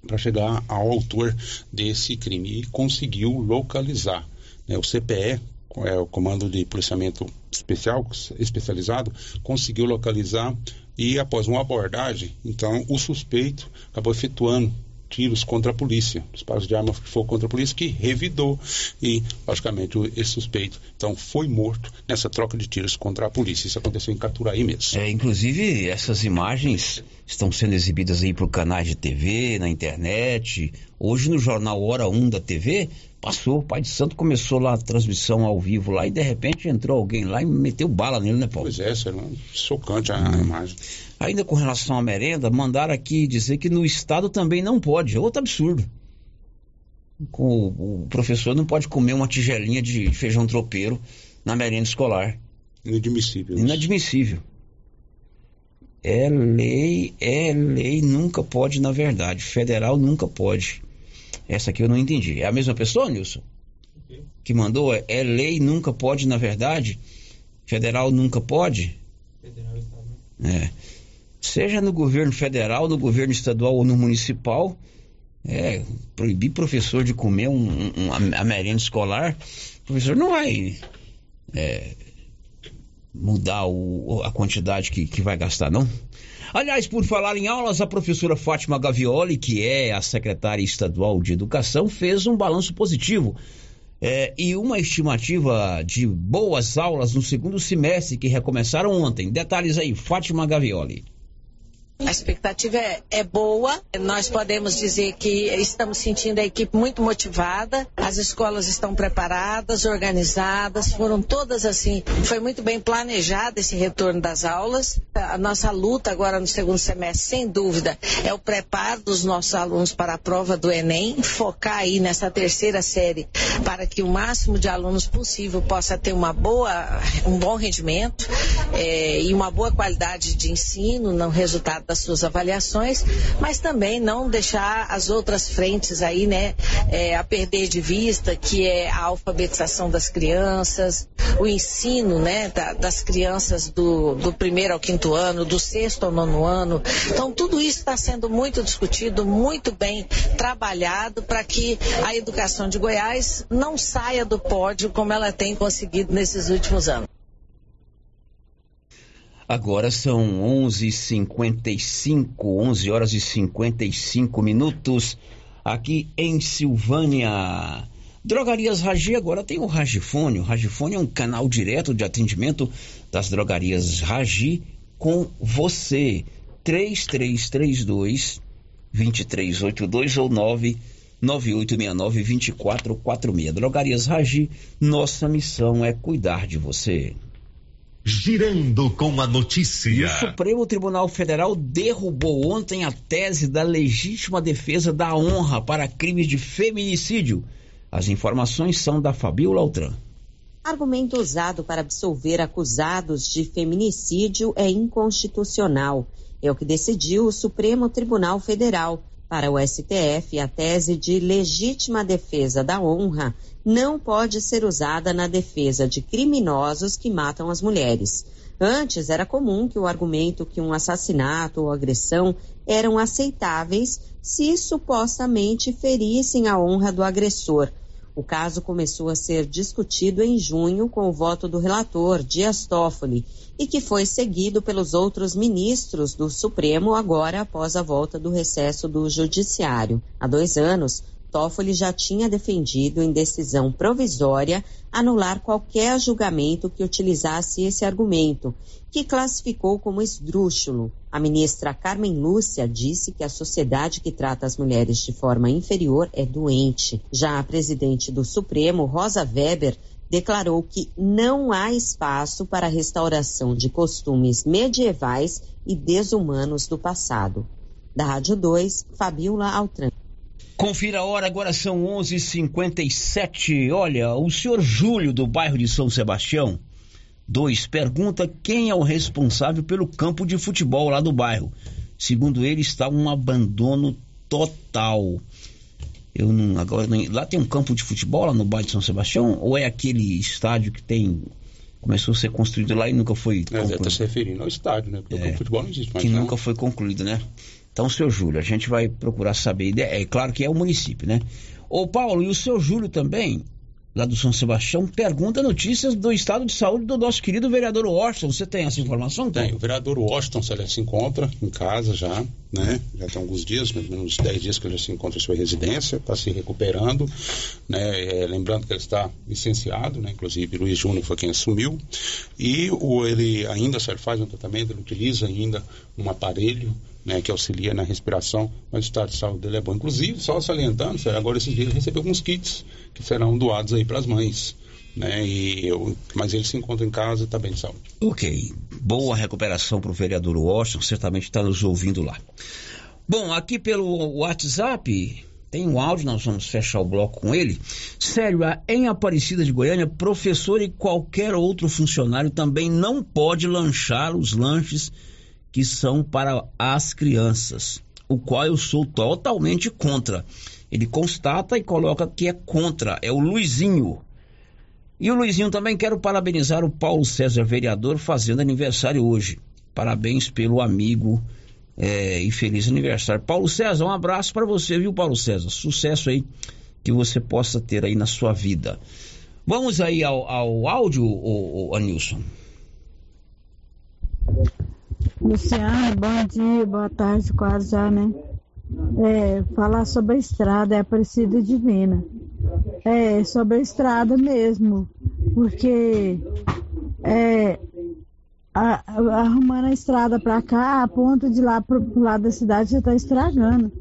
para chegar ao autor desse crime e conseguiu localizar. né? O CPE, é, o Comando de Policiamento Especial, especializado, conseguiu localizar e após uma abordagem, então o suspeito acabou efetuando tiros contra a polícia, disparos de arma que foram contra a polícia, que revidou e, logicamente, esse suspeito, então, foi morto nessa troca de tiros contra a polícia. Isso aconteceu em Caturaí mesmo. É, inclusive, essas imagens estão sendo exibidas aí por canais de TV, na internet. Hoje, no jornal Hora 1 da TV, passou. O Pai de Santo começou lá a transmissão ao vivo lá e, de repente, entrou alguém lá e meteu bala nele, né, Paulo? Pois é, Sérgio, chocante a, a imagem. Ainda com relação à merenda, mandaram aqui dizer que no estado também não pode. É outro absurdo. O, professor não pode comer uma tigelinha de feijão tropeiro na merenda escolar. Inadmissível. Inadmissível. É lei, é lei, nunca pode, na verdade. Federal nunca pode. Essa aqui eu não entendi. É a mesma pessoa, Nilson? Que mandou? É, é lei, nunca pode, na verdade. Federal nunca pode? É. Seja no governo federal, no governo estadual ou no municipal, é, proibir professor de comer um, um- a merenda escolar, o professor não vai é, mudar o- a quantidade que, que vai gastar, não. Aliás, por falar em aulas, a professora Fátima Gavioli, que é a secretária estadual de educação, fez um balanço positivo. é, e uma estimativa de boas aulas no segundo semestre que recomeçaram ontem. Detalhes aí, Fátima Gavioli. A expectativa é, é boa. Nós podemos dizer que estamos sentindo a equipe muito motivada. As escolas estão preparadas, organizadas, foram todas assim. Foi muito bem planejado esse retorno das aulas. A nossa luta agora no segundo semestre, sem dúvida, é o preparo dos nossos alunos para a prova do Enem, focar aí nessa terceira série para que o máximo de alunos possível possa ter uma boa, um bom rendimento eh, e uma boa qualidade de ensino no resultado das suas avaliações, mas também não deixar as outras frentes aí, né, eh, a perder de vista, que é a alfabetização das crianças, o ensino, né, da- das crianças do, do primeiro ao quinto ano, do sexto ao nono ano. Então, tudo isso está sendo muito discutido, muito bem trabalhado para que a educação de Goiás não saia do pódio como ela tem conseguido nesses últimos anos. Agora são 11:55, 11 horas e 55 minutos aqui em Silvânia. Drogarias Ragi agora tem o Ragifone. O Ragifone é um canal direto de atendimento das drogarias Ragi com você. 3332 2382 ou 99869 2446. Drogarias Ragi, nossa missão é cuidar de você. Girando com a notícia. O Supremo Tribunal Federal derrubou ontem a tese da legítima defesa da honra para crimes de feminicídio. As informações são da Fabiola Altran. Argumento usado para absolver acusados de feminicídio é inconstitucional. É o que decidiu o Supremo Tribunal Federal. Para o STF, a tese de legítima defesa da honra não pode ser usada na defesa de criminosos que matam as mulheres. Antes era comum que o argumento que um assassinato ou agressão eram aceitáveis se supostamente ferissem a honra do agressor. O caso começou a ser discutido em junho com o voto do relator Dias Toffoli e que foi seguido pelos outros ministros do Supremo agora após a volta do recesso do Judiciário. Há dois anos, Toffoli já tinha defendido em decisão provisória anular qualquer julgamento que utilizasse esse argumento, que classificou como esdrúxulo. A ministra Carmen Lúcia disse que a sociedade que trata as mulheres de forma inferior é doente. Já a presidente do Supremo, Rosa Weber, declarou que não há espaço para a restauração de costumes medievais e desumanos do passado. Da Rádio 2, Fabiola Altran. Confira a hora, agora são 11:57. h 57 Olha, o senhor Júlio, do bairro de São Sebastião, 2, pergunta quem é o responsável pelo campo de futebol lá do bairro. Segundo ele, está um abandono total. Eu não, agora lá tem um campo de futebol lá no bairro de São Sebastião ou é aquele estádio que tem começou a ser construído lá e nunca foi é, concluído? Está se referindo ao estádio, né? Porque é, o campo de futebol não existe mais. Que não. nunca foi concluído, né? Então, seu Júlio, a gente vai procurar saber. É claro que é o município, né? Ô, Paulo, e o seu Júlio também, lá do São Sebastião, pergunta notícias do estado de saúde do nosso querido vereador Washington. Você tem essa informação? Tem. O vereador Washington, se encontra em casa já, né? Já tem alguns dias, mais ou menos 10 dias que ele já se encontra em sua residência, está se recuperando, né? É, lembrando que ele está licenciado, né? Inclusive, Luiz Júnior foi quem assumiu. E o, ele ainda, faz um tratamento, ele utiliza ainda um aparelho né, que auxilia na respiração, mas o estado de saúde dele é bom. Inclusive, só salientando, agora esses dias ele recebeu alguns kits que serão doados aí para as mães. Né, e eu, mas ele se encontra em casa e está bem de saúde. Ok. Boa recuperação para o vereador Washington, certamente está nos ouvindo lá. Bom, aqui pelo WhatsApp, tem um áudio, nós vamos fechar o bloco com ele. Sério, em Aparecida de Goiânia, professor e qualquer outro funcionário também não pode lanchar os lanches que são para as crianças, o qual eu sou totalmente contra. Ele constata e coloca que é contra, é o Luizinho. E o Luizinho também quero parabenizar o Paulo César, vereador, fazendo aniversário hoje. Parabéns pelo amigo é, e feliz aniversário. Paulo César, um abraço para você, viu, Paulo César? Sucesso aí que você possa ter aí na sua vida. Vamos aí ao, ao áudio, o, o Anilson. Luciano, bom dia, boa tarde, quase já, né? É, falar sobre a estrada é Aparecida Divina. É, sobre a estrada mesmo, porque é, a, a, arrumando a estrada para cá, a ponto de lá pro, pro lado da cidade já está estragando.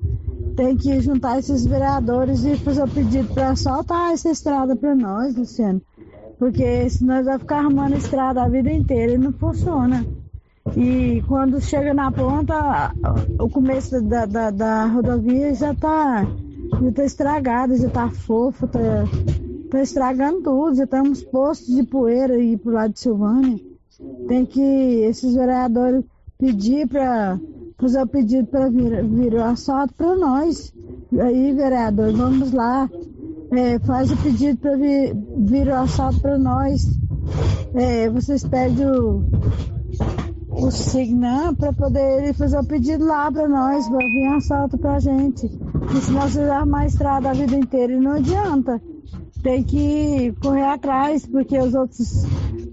Tem que juntar esses vereadores e fazer o pedido para soltar essa estrada para nós, Luciano. Porque senão nós vamos ficar arrumando a estrada a vida inteira e não funciona. E quando chega na ponta, o começo da, da, da rodovia já está já tá estragado, já está fofo, está tá estragando tudo, já tem uns postos de poeira aí pro lado de Silvânia. Tem que esses vereadores pedir para fazer o pedido para vir, vir o asfalto para nós. Aí, vereador, vamos lá. É, faz o pedido para vir, vir o asfalto para nós. É, vocês pedem o, o Signan para poder fazer o pedido lá para nós, para vir assalto para a gente. Porque senão você arrumar a estrada a vida inteira e não adianta. Tem que correr atrás, porque os outros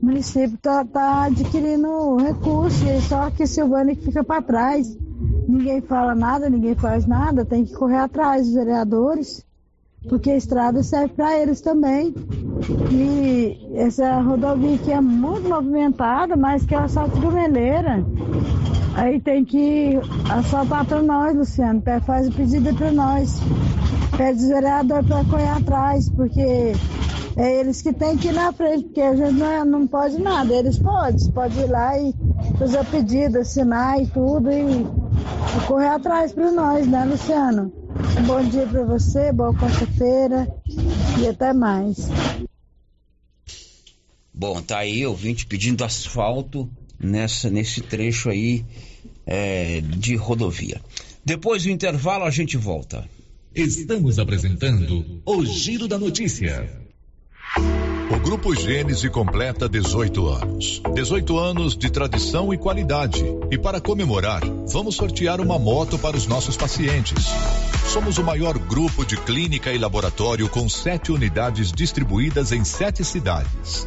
O município está tá adquirindo recursos, só que Silvânia fica para trás. Ninguém fala nada, ninguém faz nada, tem que correr atrás dos vereadores, porque a estrada serve para eles também. E essa rodovia aqui é muito movimentada, mas que é assalto de meleira. Aí tem que assaltar para nós, Luciano. Faz o pedido para nós. Pede os vereadores para correr atrás, porque é eles que têm que ir na frente, porque a gente não, é, não pode nada. Eles podem, pode ir lá e fazer pedido, assinar e tudo e, correr atrás para nós, né, Luciano? Bom dia para você, boa quarta-feira e até mais. Bom, tá aí ouvinte pedindo asfalto nessa, nesse trecho aí é, de rodovia. Depois do intervalo a gente volta. Estamos apresentando o Giro da Notícia. O Grupo Gênese completa 18 anos. 18 anos de tradição e qualidade. E para comemorar, vamos sortear uma moto para os nossos pacientes. Somos o maior grupo de clínica e laboratório com sete unidades distribuídas em sete cidades.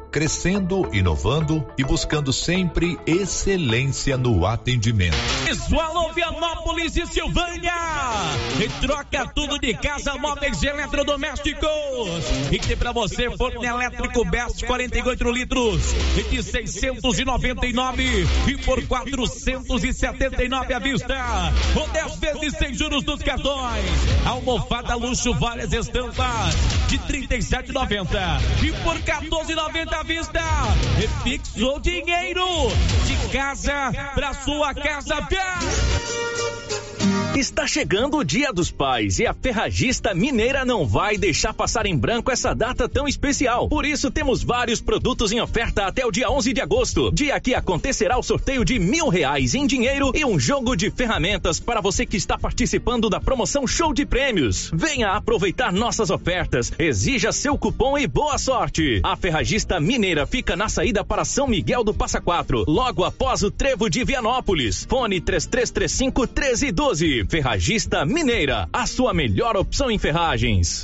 crescendo, inovando e buscando sempre excelência no atendimento. Visual Vianópolis e Silvânia. E troca tudo de casa, móveis e eletrodomésticos. E tem para você forno elétrico Best 48 litros e de 699 e por 479 à vista. Ou 10 vezes sem juros dos cartões. Almofada luxo várias estampas de 37,90 e por 14,90 vista. Refixou dinheiro de casa para sua casa. Está chegando o Dia dos Pais e a Ferragista Mineira não vai deixar passar em branco essa data tão especial. Por isso, temos vários produtos em oferta até o dia 11 de agosto, dia que acontecerá o sorteio de mil reais em dinheiro e um jogo de ferramentas para você que está participando da promoção Show de Prêmios. Venha aproveitar nossas ofertas, exija seu cupom e boa sorte. A Ferragista Mineira fica na saída para São Miguel do Passa Quatro, logo após o Trevo de Vianópolis. Fone 3335 1312. Ferragista Mineira, a sua melhor opção em ferragens.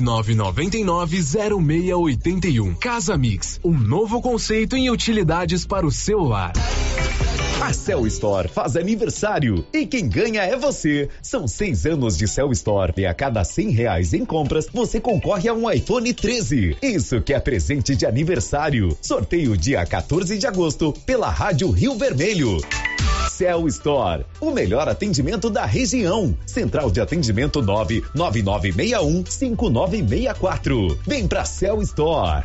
99990681. Casa Mix, um novo conceito em utilidades para o celular. A Cell Store faz aniversário e quem ganha é você. São seis anos de Cell Store e a cada cem reais em compras você concorre a um iPhone 13. Isso que é presente de aniversário. Sorteio dia 14 de agosto pela Rádio Rio Vermelho. Cell Store, o melhor atendimento da região. Central de atendimento 99961 5964. Vem pra Cell Store.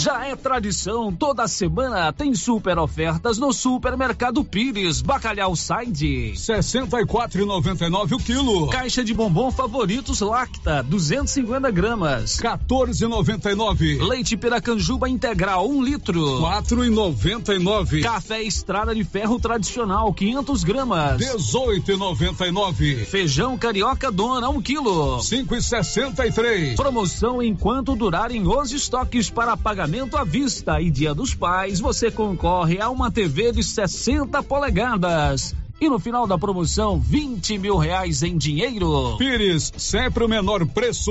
Já é tradição, toda semana tem super ofertas no Supermercado Pires. Bacalhau Side, 64,99 o quilo. Caixa de bombom favoritos Lacta, 250 gramas, 14,99. Leite Piracanjuba integral, 1 um litro, 4,99. Café Estrada de Ferro tradicional, 500 gramas, 18,99. Feijão Carioca Dona, 1 um quilo, 5,63. Promoção enquanto durarem os estoques para pagamento pagamento à vista e Dia dos Pais, você concorre a uma TV de 60 polegadas. E no final da promoção, 20 mil reais em dinheiro. Pires, sempre o menor preço.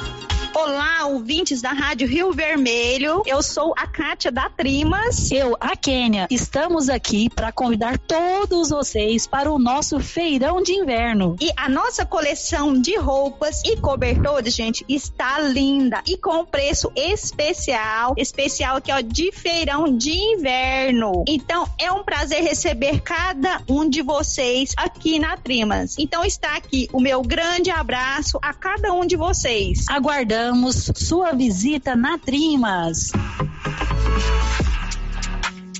Olá, ouvintes da Rádio Rio Vermelho. Eu sou a Kátia da Trimas. Eu, a Kênia. Estamos aqui para convidar todos vocês para o nosso feirão de inverno. E a nossa coleção de roupas e cobertores, gente, está linda e com preço especial, especial aqui ó, de feirão de inverno. Então, é um prazer receber cada um de vocês aqui na Trimas. Então, está aqui o meu grande abraço a cada um de vocês. Aguardando Aguardamos sua visita na Trimas.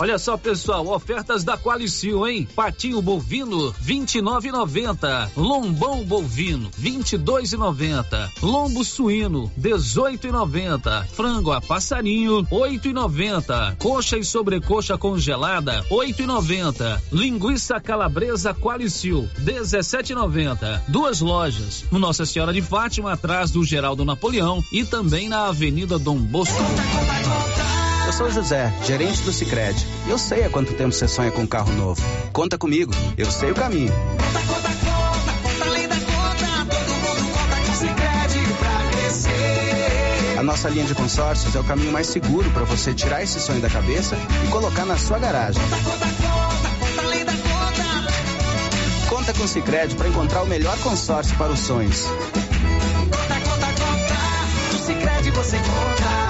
Olha só, pessoal, ofertas da Qualicil, hein? Patinho bovino, 29,90. Lombão bovino, 22,90. Lombo suíno, 18,90. Frango a passarinho, 8,90. Coxa e sobrecoxa congelada, 8,90. Linguiça calabresa Qualicil, 17,90. Duas lojas, no Nossa Senhora de Fátima, atrás do Geraldo Napoleão e também na Avenida Dom Bosco. Eu sou José, gerente do Sicredi. Eu sei há quanto tempo você sonha com um carro novo. Conta comigo, eu sei o caminho. Conta, conta, conta, conta, além da conta, todo mundo conta com o Sicredi pra crescer. A nossa linha de consórcios é o caminho mais seguro para você tirar esse sonho da cabeça e colocar na sua garagem. Conta, conta, conta, conta, além da conta. Conta com o Sicredi para encontrar o melhor consórcio para os sonhos. Conta, conta, conta, no Sicredi você conta.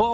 Oh.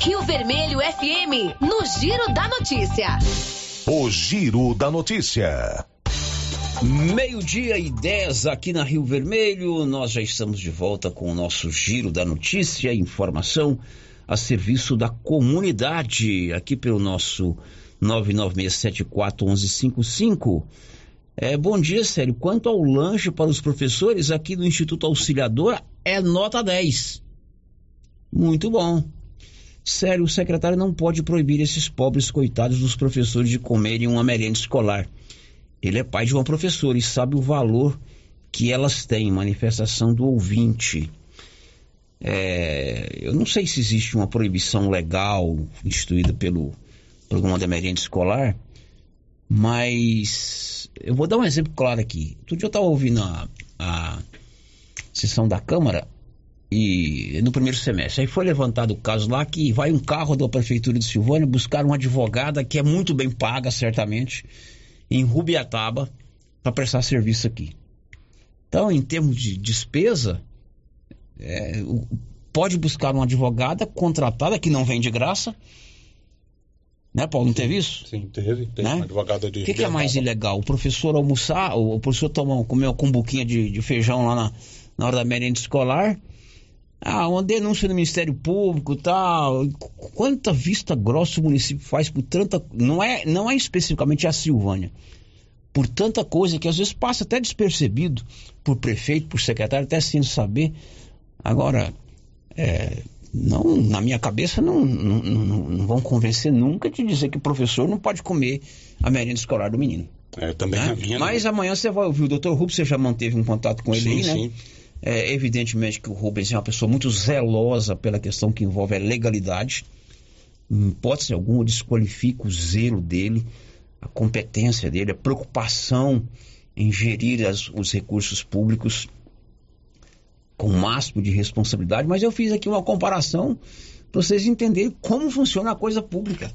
Rio Vermelho FM, no Giro da Notícia. O Giro da Notícia. Meio-dia e 10 aqui na Rio Vermelho. Nós já estamos de volta com o nosso Giro da Notícia, informação a serviço da comunidade, aqui pelo nosso 996741155. É, bom dia, sério. Quanto ao lanche para os professores, aqui do Instituto Auxiliador é nota 10. Muito bom. Sério, o secretário não pode proibir esses pobres coitados dos professores de comerem uma merenda escolar. Ele é pai de uma professora e sabe o valor que elas têm. Manifestação do ouvinte. É, eu não sei se existe uma proibição legal instituída pelo programa da merenda escolar, mas eu vou dar um exemplo claro aqui. Outro dia eu estava ouvindo a, a sessão da Câmara e no primeiro semestre. Aí foi levantado o caso lá que vai um carro da prefeitura de Silvânia buscar uma advogada que é muito bem paga, certamente, em Rubiataba, para prestar serviço aqui. Então, em termos de despesa, é, pode buscar uma advogada contratada que não vem de graça. Né, Paulo? Não teve isso? Sim, teve. Teve Né? uma advogada de. O que, que é mais ilegal? O professor almoçar, o professor tomar, comer uma cumbuquinha de, de feijão lá na, na hora da merenda escolar? Ah, uma denúncia no Ministério Público tal. Quanta vista grossa o município faz por tanta. Não é, não é especificamente a Silvânia. Por tanta coisa que às vezes passa até despercebido por prefeito, por secretário, até sem saber. Agora, é, não, na minha cabeça não, não, não, não vão convencer nunca de dizer que o professor não pode comer a merenda escolar do menino. É, também né? minha. não. Mas amanhã você vai ouvir o Dr. Rubens, você já manteve um contato com ele Sim, aí, né? sim. É, evidentemente que o Rubens é uma pessoa muito zelosa pela questão que envolve a legalidade. Em hipótese alguma, eu desqualifico o zelo dele, a competência dele, a preocupação em gerir as- os recursos públicos com o máximo de responsabilidade, mas eu fiz aqui uma comparação para vocês entenderem como funciona a coisa pública.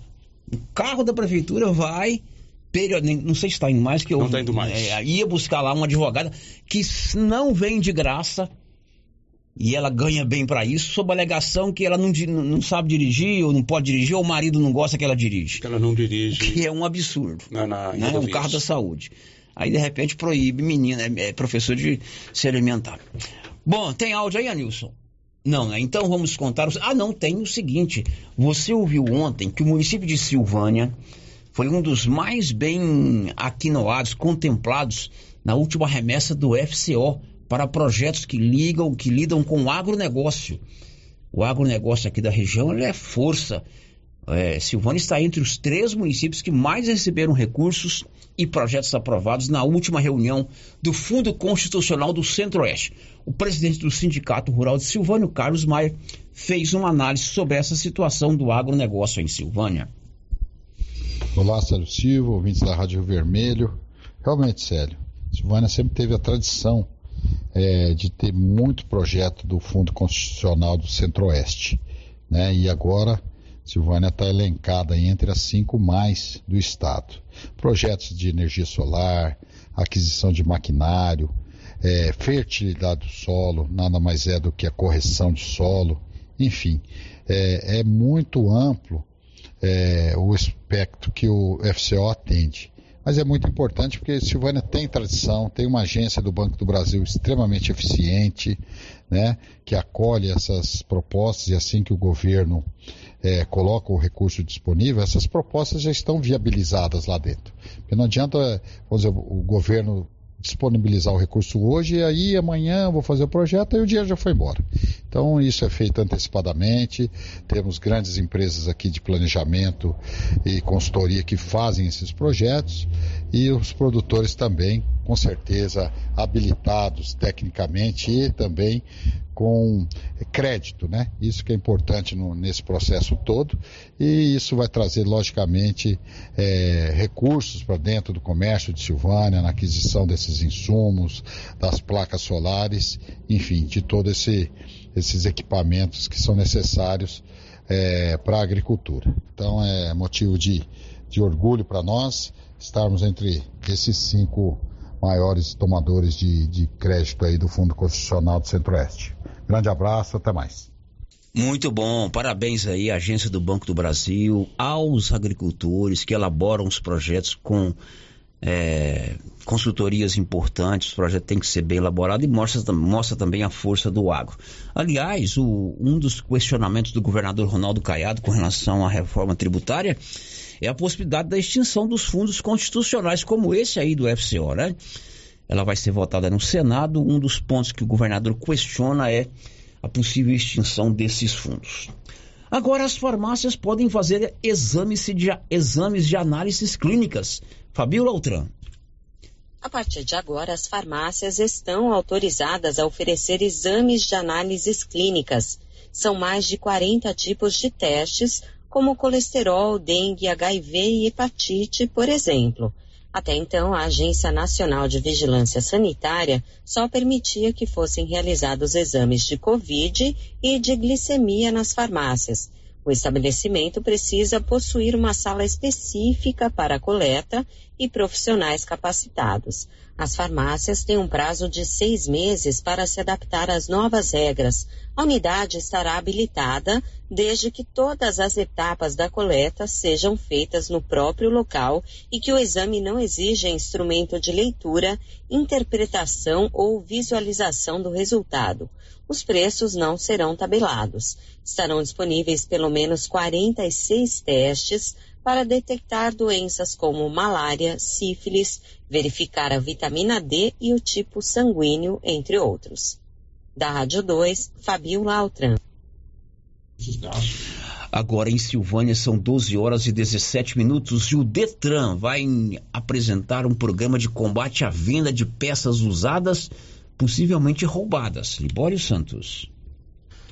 O carro da prefeitura vai, não sei se está indo mais, que eu Não tá indo mais. é, ia buscar lá uma advogada que não vem de graça e ela ganha bem para isso, sob a alegação que ela não, não sabe dirigir ou não pode dirigir, ou o marido não gosta que ela dirige. Que ela não dirige. Que é um absurdo. Na, na, Né? Rodovias. carro da saúde. Aí de repente proíbe menina, é, é professor de se alimentar. Bom, tem áudio aí, Anilson? Não, né? Então vamos contar. os- Ah, não, tem o seguinte. Você ouviu ontem que o município de Silvânia foi um dos mais bem aquinoados, contemplados na última remessa do FCO para projetos que ligam, que lidam com o agronegócio. O agronegócio aqui da região é força. É, Silvânia está entre os três municípios que mais receberam recursos e projetos aprovados na última reunião do Fundo Constitucional do Centro-Oeste. O presidente do Sindicato Rural de Silvânia, Carlos Maia, fez uma análise sobre essa situação do agronegócio em Silvânia. Olá, Sérgio Silva, ouvintes da Rádio Vermelho. Realmente, Célio, Silvânia sempre teve a tradição eh, de ter muito projeto do Fundo Constitucional do Centro-Oeste. Né? E agora, Silvânia está elencada entre as cinco mais do Estado. Projetos de energia solar, aquisição de maquinário, eh, fertilidade do solo, nada mais é do que a correção de solo, enfim, é, é muito amplo é, o espectro que o FCO atende. mas é muito importante porque Silvânia tem tradição, tem uma agência do Banco do Brasil extremamente eficiente, né, que acolhe essas propostas e assim que o governo é, coloca o recurso disponível, essas propostas já estão viabilizadas lá dentro. Porque não adianta, dizer, o governo disponibilizar o recurso hoje e aí amanhã vou fazer o projeto e o dinheiro já foi embora. Então isso é feito antecipadamente. Temos grandes empresas aqui de planejamento e consultoria que fazem esses projetos e os produtores também, com certeza, habilitados tecnicamente e também com crédito, né? Isso que é importante no, nesse processo todo e isso vai trazer, logicamente, é, recursos para dentro do comércio de Silvânia, na aquisição desses insumos, das placas solares, enfim, de todo esse esses equipamentos que são necessários é, para a agricultura. Então é motivo de, de orgulho para nós estarmos entre esses cinco maiores tomadores de, de crédito aí do Fundo Constitucional do Centro-Oeste. Grande abraço, até mais. Muito bom, parabéns aí Agência do Banco do Brasil, aos agricultores que elaboram os projetos com é, consultorias importantes, o projeto tem que ser bem elaborado e mostra, mostra também a força do agro. Aliás, o, um dos questionamentos do governador Ronaldo Caiado com relação à reforma tributária é a possibilidade da extinção dos fundos constitucionais, como esse aí do FCO, né? Ela vai ser votada no Senado. Um dos pontos que o governador questiona é a possível extinção desses fundos. Agora, as farmácias podem fazer exames de, exames de análises clínicas. Fabiola Altran. A partir de agora, as farmácias estão autorizadas a oferecer exames de análises clínicas. São mais de 40 tipos de testes, como colesterol, dengue, HIV e hepatite, por exemplo. Até então, a Agência Nacional de Vigilância Sanitária só permitia que fossem realizados exames de Covid e de glicemia nas farmácias. O estabelecimento precisa possuir uma sala específica para a coleta e profissionais capacitados. As farmácias têm um prazo de seis meses para se adaptar às novas regras. A unidade estará habilitada desde que todas as etapas da coleta sejam feitas no próprio local e que o exame não exija instrumento de leitura, interpretação ou visualização do resultado. Os preços não serão tabelados. Estarão disponíveis pelo menos 46 testes para detectar doenças como malária, sífilis, verificar a vitamina D e o tipo sanguíneo, entre outros. Da Rádio 2, Fabio Altran. Agora em Silvânia são 12 horas e 17 minutos e o Detran vai apresentar um programa de combate à venda de peças usadas, possivelmente roubadas. Libório Santos.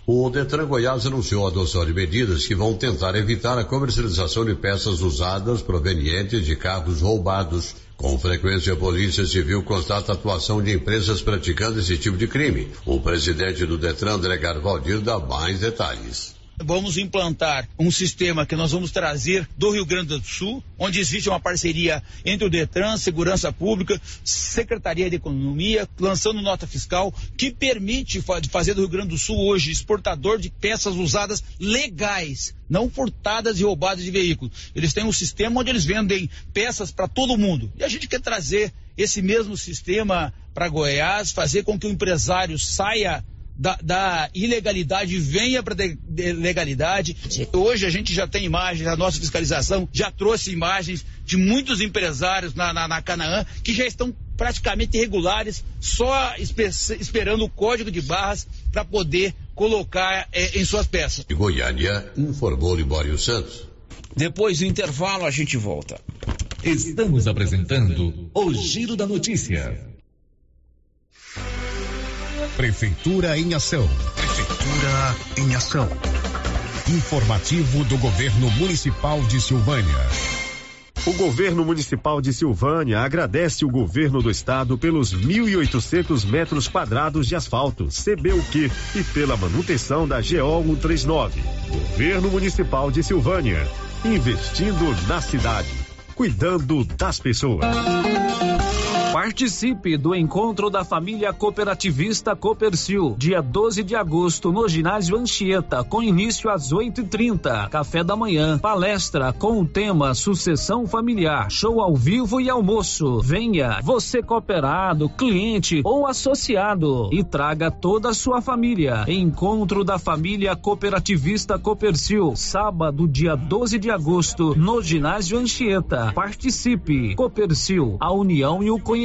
O Detran Goiás anunciou a adoção de medidas que vão tentar evitar a comercialização de peças usadas provenientes de carros roubados. Com frequência, a Polícia Civil constata a atuação de empresas praticando esse tipo de crime. O presidente do Detran, André Garvaldir, dá mais detalhes vamos implantar um sistema que nós vamos trazer do Rio Grande do Sul, onde existe uma parceria entre o Detran, Segurança Pública, Secretaria de Economia, lançando nota fiscal que permite fazer do Rio Grande do Sul hoje exportador de peças usadas legais, não furtadas e roubadas de veículos. Eles têm um sistema onde eles vendem peças para todo mundo. E a gente quer trazer esse mesmo sistema para Goiás, fazer com que o empresário saia da, da ilegalidade venha para a legalidade. Hoje a gente já tem imagens, a nossa fiscalização já trouxe imagens de muitos empresários na, na, na Canaã que já estão praticamente irregulares, só esper, esperando o código de barras para poder colocar é, em suas peças. Goiânia informou Libório Santos. Depois do intervalo a gente volta. Estamos apresentando o Giro da Notícia. Prefeitura em Ação. Prefeitura em Ação. Informativo do Governo Municipal de Silvânia. O governo municipal de Silvânia agradece o governo do estado pelos 1.800 metros quadrados de asfalto, CBUQ, e pela manutenção da GO 139. Governo municipal de Silvânia, investindo na cidade, cuidando das pessoas. Participe do encontro da família cooperativista Copercil, dia 12 de agosto, no ginásio Anchieta, com início às 8h30. Café da manhã, palestra com o tema Sucessão Familiar, show ao vivo e almoço. Venha, você cooperado, cliente ou associado, e traga toda a sua família. Encontro da família cooperativista Copercil, sábado, dia 12 de agosto, no ginásio Anchieta. Participe. Copercil, a união e o conhecimento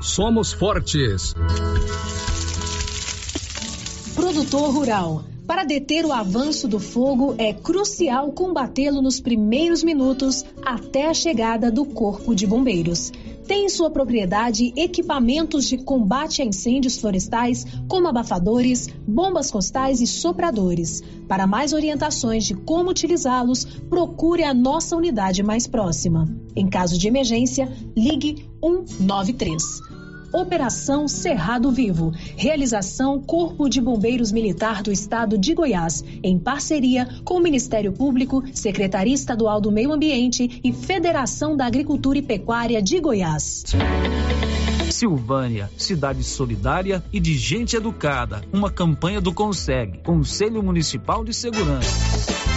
somos fortes. Produtor Rural. Para deter o avanço do fogo, é crucial combatê-lo nos primeiros minutos até a chegada do Corpo de Bombeiros. Tem em sua propriedade equipamentos de combate a incêndios florestais, como abafadores, bombas costais e sopradores. Para mais orientações de como utilizá-los, procure a nossa unidade mais próxima. Em caso de emergência, ligue 193. Operação Cerrado Vivo. Realização Corpo de Bombeiros Militar do Estado de Goiás, em parceria com o Ministério Público, Secretaria Estadual do Meio Ambiente e Federação da Agricultura e Pecuária de Goiás. Silvânia, cidade solidária e de gente educada. Uma campanha do Conseg, Conselho Municipal de Segurança.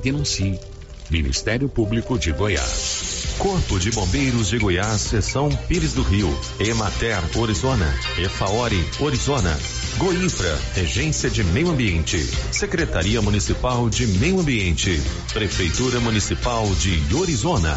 denuncie. Ministério Público de Goiás. Corpo de Bombeiros de Goiás, Seção Pires do Rio, Emater, Orizona, Efaori, Orizona, Goinfra, Regência de Meio Ambiente, Secretaria Municipal de Meio Ambiente, Prefeitura Municipal de Orizona.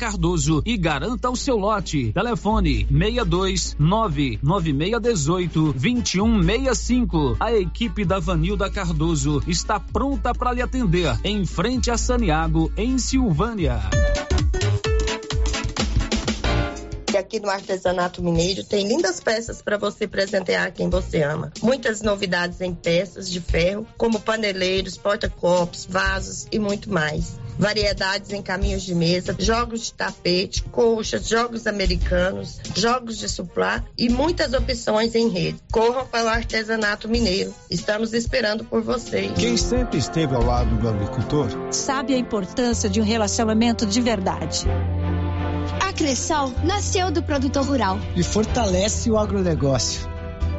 Cardoso e garanta o seu lote. Telefone 62 99618 2165. A equipe da Vanilda Cardoso está pronta para lhe atender em frente a Saniago, em Silvânia. que aqui no Artesanato Mineiro tem lindas peças para você presentear quem você ama. Muitas novidades em peças de ferro, como paneleiros, porta-copos, vasos e muito mais. Variedades em caminhos de mesa, jogos de tapete, colchas, jogos americanos, jogos de suplá e muitas opções em rede. Corram para o Artesanato Mineiro. Estamos esperando por vocês. Quem sempre esteve ao lado do agricultor sabe a importância de um relacionamento de verdade. A Cressol nasceu do produtor rural e fortalece o agronegócio.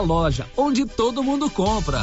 loja onde todo mundo compra.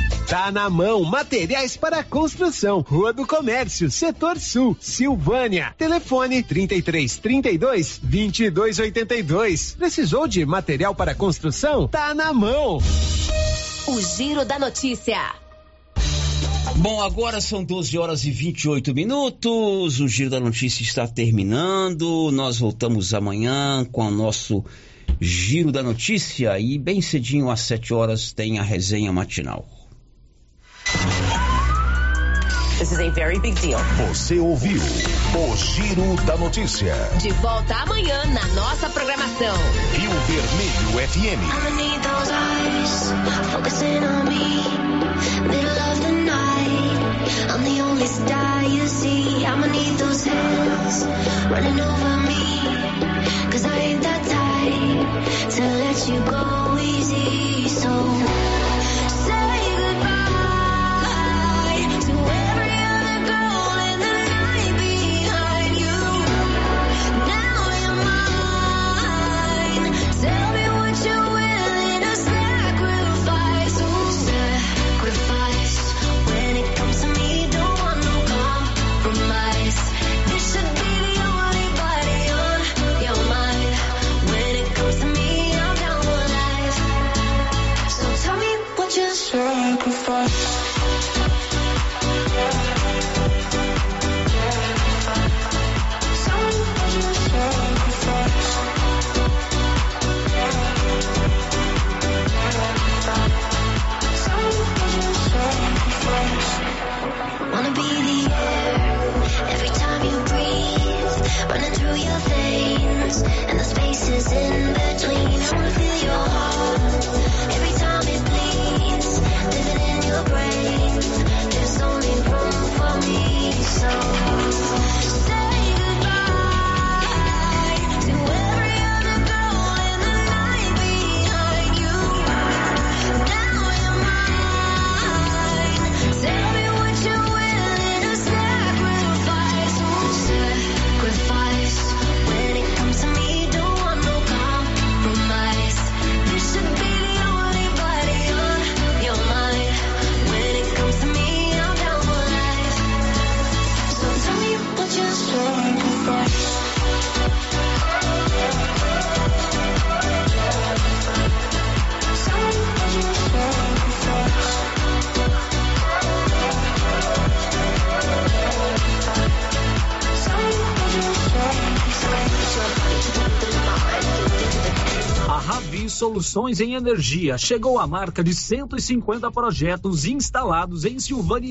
Tá na mão, materiais para construção, Rua do Comércio, Setor Sul, Silvânia. Telefone 33 32 22 82. Precisou de material para construção? Tá na mão. O Giro da Notícia. Bom, agora são 12 horas e 28 minutos. O Giro da Notícia está terminando. Nós voltamos amanhã com o nosso Giro da Notícia e bem cedinho às 7 horas tem a resenha matinal. This is a very big deal. Você ouviu o Giro da Notícia. De volta amanhã na nossa programação. Rio Vermelho FM. I'm the only star you see. I'ma need those hands running over me. Cause I ain't that type to let you go easy. So Soluções em Energia. Chegou à marca de 150 projetos instalados em Silvânia